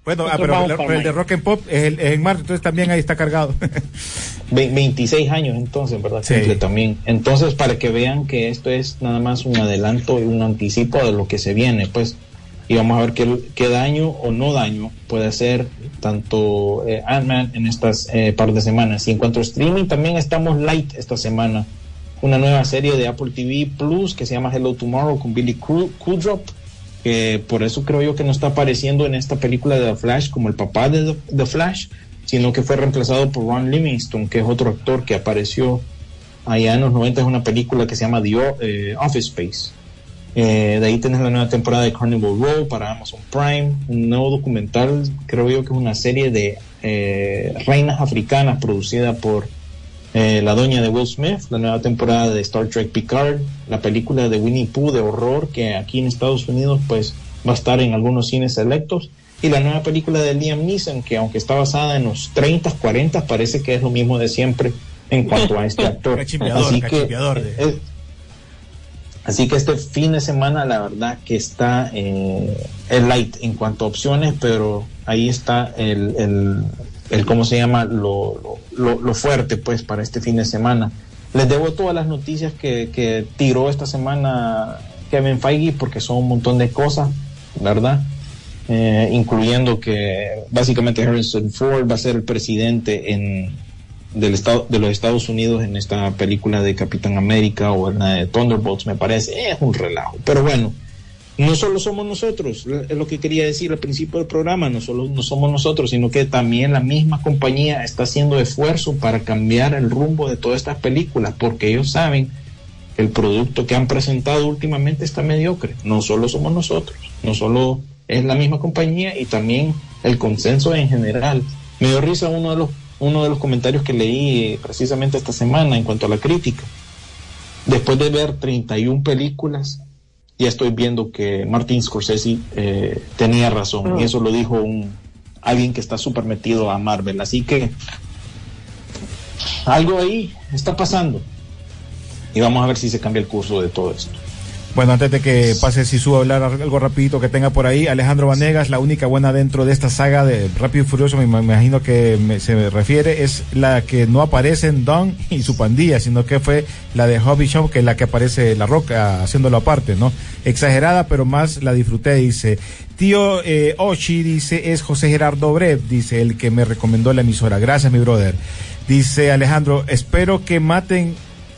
S6: Bueno, ah, pero, pero el de. Rock and Pop es, el- es en marzo, entonces también ahí está cargado.
S7: Ve- 26 años entonces, ¿verdad?
S6: Sí.
S7: También. Entonces, para que vean que esto es nada más un adelanto y un anticipo de lo que se viene, pues, y vamos a ver qué, qué daño o no daño puede hacer tanto eh, Ant-Man en estas eh, par de semanas. Y en cuanto a streaming, también estamos light esta semana. Una nueva serie de Apple TV Plus que se llama Hello Tomorrow con Billy Cru- Kudrop, que por eso creo yo que no está apareciendo en esta película de The Flash como el papá de The, Flash, sino que fue reemplazado por Ron Livingston, que es otro actor que apareció allá en los 90 en una película que se llama The eh, Office Space. Eh, de ahí tenés la nueva temporada de Carnival Row para Amazon Prime, un nuevo documental, creo yo que es una serie de eh, reinas africanas producida por eh, la doña de Will Smith, la nueva temporada de Star Trek Picard, la película de Winnie Pooh de horror que aquí en Estados Unidos pues va a estar en algunos cines selectos y la nueva película de Liam Neeson que aunque está basada en los 30, 40 parece que es lo mismo de siempre en cuanto a este actor. Así que,
S6: de-
S7: Así que este fin de semana, la verdad que está eh, el light en cuanto a opciones, pero ahí está el, el, el ¿cómo se llama? Lo, lo, lo- fuerte, pues, para este fin de semana. Les debo todas las noticias que, que tiró esta semana Kevin Feige, porque son un montón de cosas, ¿verdad? Eh, incluyendo que básicamente Harrison Ford va a ser el presidente en, del estado, de los Estados Unidos en esta película de Capitán América o en la de Thunderbolts, me parece, es un relajo. Pero bueno, no solo somos nosotros, es lo que quería decir al principio del programa, no solo no somos nosotros, sino que también la misma compañía está haciendo esfuerzo para cambiar el rumbo de todas estas películas, porque ellos saben que el producto que han presentado últimamente está mediocre. No solo somos nosotros, no solo es la misma compañía y también el consenso en general. Me dio risa uno de los uno de los comentarios que leí eh, precisamente esta semana en cuanto a la crítica. Después de ver 31 películas, ya estoy viendo que Martin Scorsese eh, tenía razón. Y eso lo dijo un alguien que está súper metido a Marvel. Así que algo ahí está pasando. Y vamos a ver si se cambia el curso de todo esto.
S6: Bueno, antes de que pase Sisu a hablar algo rapidito que tenga por ahí, Alejandro Vanegas, la única buena dentro de esta saga de Rápido y Furioso, me imagino que me- se refiere, es la que no aparece en Don y su pandilla, sino que fue la de Hobby Shop, que es la que aparece La Roca haciéndolo aparte, ¿no? Exagerada, pero más la disfruté, dice. Tío eh, Oshi, dice, es José Gerardo Brev, dice, el que me recomendó la emisora. Gracias, mi brother. Dice Alejandro, espero que maten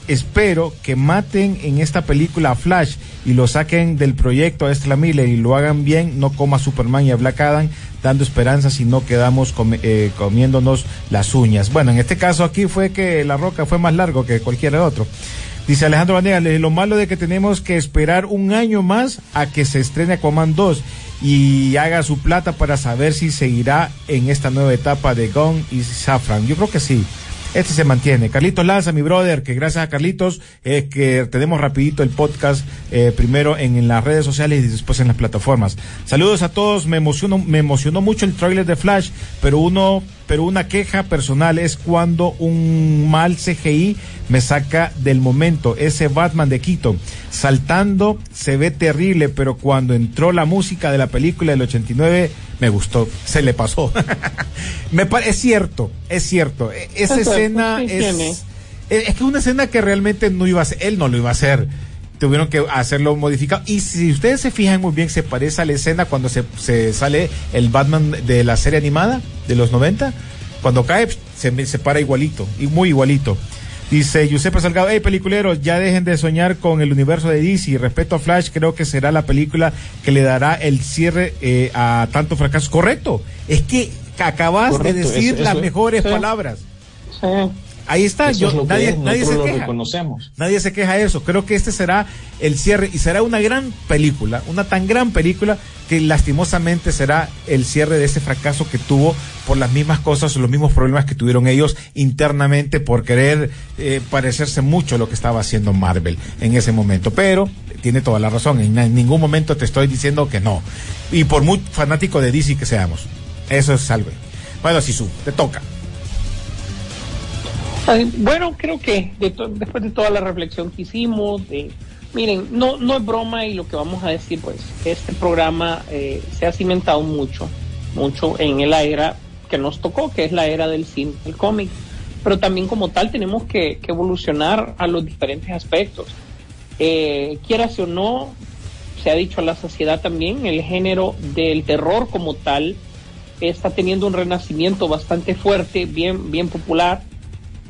S6: espero que maten en esta película a Flash y lo saquen del proyecto a Ezra Miller y lo hagan bien, no como a Superman y a Black Adam, dando esperanzas y no quedamos eh, comiéndonos las uñas. Bueno, en este caso aquí fue que La Roca fue más largo que cualquier otro. Dice Alejandro Vanega, lo malo de que tenemos que esperar un año más a que se estrene Aquaman 2 y haga su plata para saber si seguirá en esta nueva etapa de Gong y Safran. Yo creo que sí. Este se mantiene. Carlitos Lanza, mi brother, que gracias a Carlitos es que tenemos rapidito el podcast eh, primero en, las redes sociales y después en las plataformas. Saludos a todos, me emocionó, me emocionó mucho el trailer de Flash, pero uno, pero una queja personal es cuando un mal CGI me saca del momento. Ese Batman de Quito saltando se ve terrible, pero cuando entró la música de la película del 89 me gustó, se le pasó. me es cierto, es cierto. E, esa escena es, es que una escena que realmente no iba a ser, él no lo iba a hacer. Tuvieron que hacerlo modificado. Y si ustedes se fijan muy bien, se parece a la escena cuando se, se sale el Batman de la serie animada de los 90. Cuando cae, se, se para igualito, y muy igualito. Dice Giuseppe Salgado, hey peliculeros, ya dejen de soñar con el universo de DC. Respecto a Flash, creo que será la película que le dará el cierre eh, a tanto fracaso. Correcto, es que acabas de decir las mejores palabras. Ahí está, yo, nadie, nadie se queja. Nadie se queja de eso. Creo que este será el cierre y será una gran película, una tan gran película que lastimosamente será el cierre de ese fracaso que tuvo por las mismas cosas, los mismos problemas que tuvieron ellos internamente por querer eh, parecerse mucho a lo que estaba haciendo Marvel en ese momento. Pero tiene toda la razón, en ningún momento te estoy diciendo que no. Y por muy fanático de DC que seamos, eso es algo. Bueno, Sisu, te toca.
S8: Bueno, creo que después de toda la reflexión que hicimos, miren, no, no es broma y lo que vamos a decir, pues, este programa eh, se ha cimentado mucho, mucho en la era que nos tocó, que es la era del cine, el cómic. Pero también como tal tenemos que, evolucionar a los diferentes aspectos. Eh, quieras o no, se ha dicho a la sociedad también, el género del terror como tal está teniendo un renacimiento bastante fuerte, bien, bien popular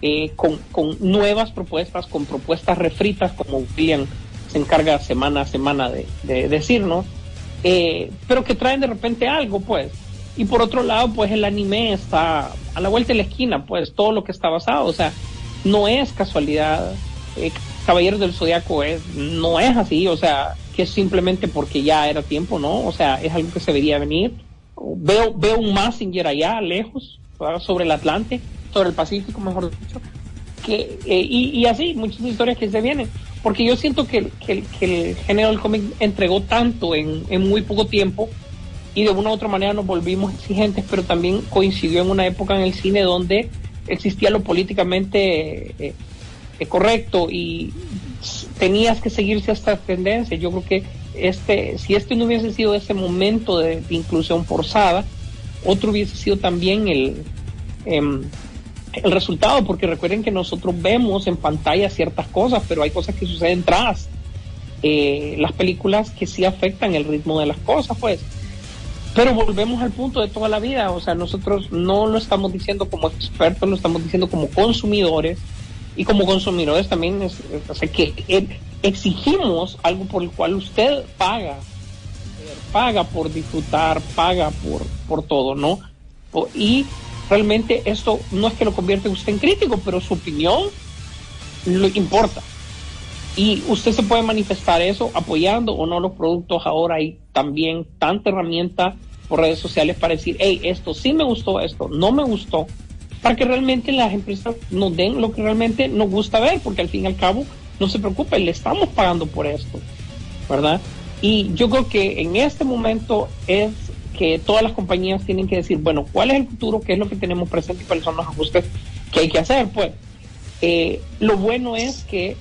S8: eh, con, nuevas propuestas, con propuestas refritas, como William se encarga semana a semana de, decirnos, eh, pero que traen de repente algo, pues. Y por otro lado, pues el anime está a la vuelta de la esquina, pues todo lo que está basado, o sea, no es casualidad. Eh, Caballeros del Zodiaco es, no es así, o sea, que es simplemente porque ya era tiempo, ¿no? O sea, es algo que se vería venir. Veo, veo un Massinger allá, lejos, sobre el Atlante, sobre el Pacífico, mejor dicho, que, eh, y, así, muchas historias que se vienen, porque yo siento que, que, el género del cómic entregó tanto en, en, muy poco tiempo y de una u otra manera nos volvimos exigentes, pero también coincidió en una época en el cine donde existía lo políticamente eh, eh, correcto y tenías que seguirse esta tendencia. Yo creo que este, si este no hubiese sido ese momento de, inclusión forzada, otro hubiese sido también el, em, el resultado, porque recuerden que nosotros vemos en pantalla ciertas cosas, pero hay cosas que suceden tras eh, las películas que sí afectan el ritmo de las cosas, pues. Pero volvemos al punto de toda la vida, o sea, nosotros no lo estamos diciendo como expertos, lo estamos diciendo como consumidores, y como consumidores también es, que exigimos algo por el cual usted paga, paga por disfrutar, paga por, por todo, ¿no? Y realmente esto no es que lo convierte usted en crítico, pero su opinión lo importa. Y usted se puede manifestar eso apoyando o no los productos. Ahora hay también tanta herramienta por redes sociales para decir, hey, esto sí me gustó, esto no me gustó, para que realmente las empresas nos den lo que realmente nos gusta ver, porque al fin y al cabo, no se preocupe, le estamos pagando por esto, ¿verdad? Y yo creo que en este momento es que todas las compañías tienen que decir, bueno, ¿cuál es el futuro? ¿Qué es lo que tenemos presente y cuáles son los ajustes que hay que hacer? Pues eh, lo bueno es que,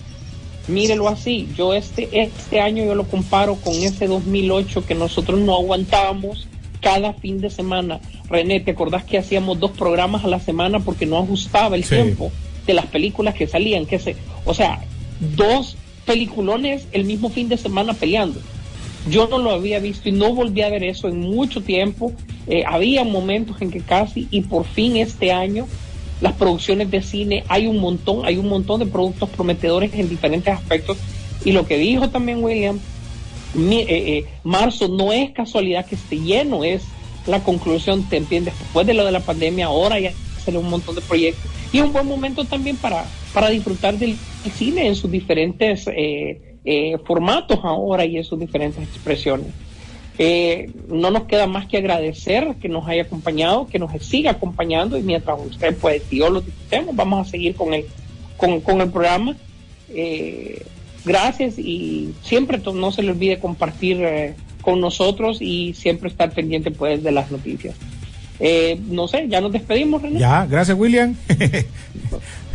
S8: mírelo así, yo este, este año yo lo comparo con ese 2008 que nosotros no aguantábamos cada fin de semana. René, ¿te acordás que hacíamos dos programas a la semana porque no ajustaba el tiempo de las películas que salían? Que se, o sea, dos peliculones el mismo fin de semana peleando. Yo no lo había visto y no volví a ver eso en mucho tiempo. Eh, había momentos en que casi y por fin este año las producciones de cine hay un montón, hay un montón de productos prometedores en diferentes aspectos. Y lo que dijo también William, eh, eh, marzo no es casualidad que esté lleno, es la conclusión también después de lo de la pandemia, ahora ya hacer un montón de proyectos. Y es un buen momento también para, para disfrutar del cine en sus diferentes eh, eh, formatos ahora y en sus diferentes expresiones. Eh, no nos queda más que agradecer que nos haya acompañado, que nos siga acompañando y mientras usted pues y lo disfrutemos, vamos a seguir con el, con, con el programa. Eh, gracias y siempre no se le olvide compartir eh, con nosotros y siempre estar pendiente pues de las noticias. Eh, no sé, ya nos despedimos, René.
S6: Ya, gracias William.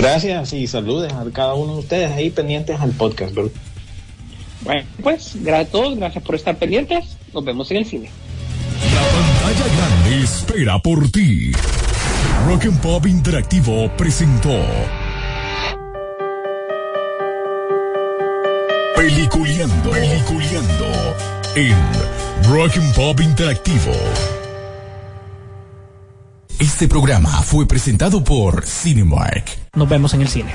S7: gracias y saludes a cada uno de ustedes ahí pendientes al podcast, ¿verdad?
S8: Bueno, pues gracias a todos, gracias por estar pendientes. Nos vemos en el cine.
S5: La pantalla grande espera por ti. Rock and Pop Interactivo presentó Peliculeando, Peliculeando en Rock and Pop Interactivo. Este programa fue presentado por Cinemark.
S4: Nos vemos en el cine.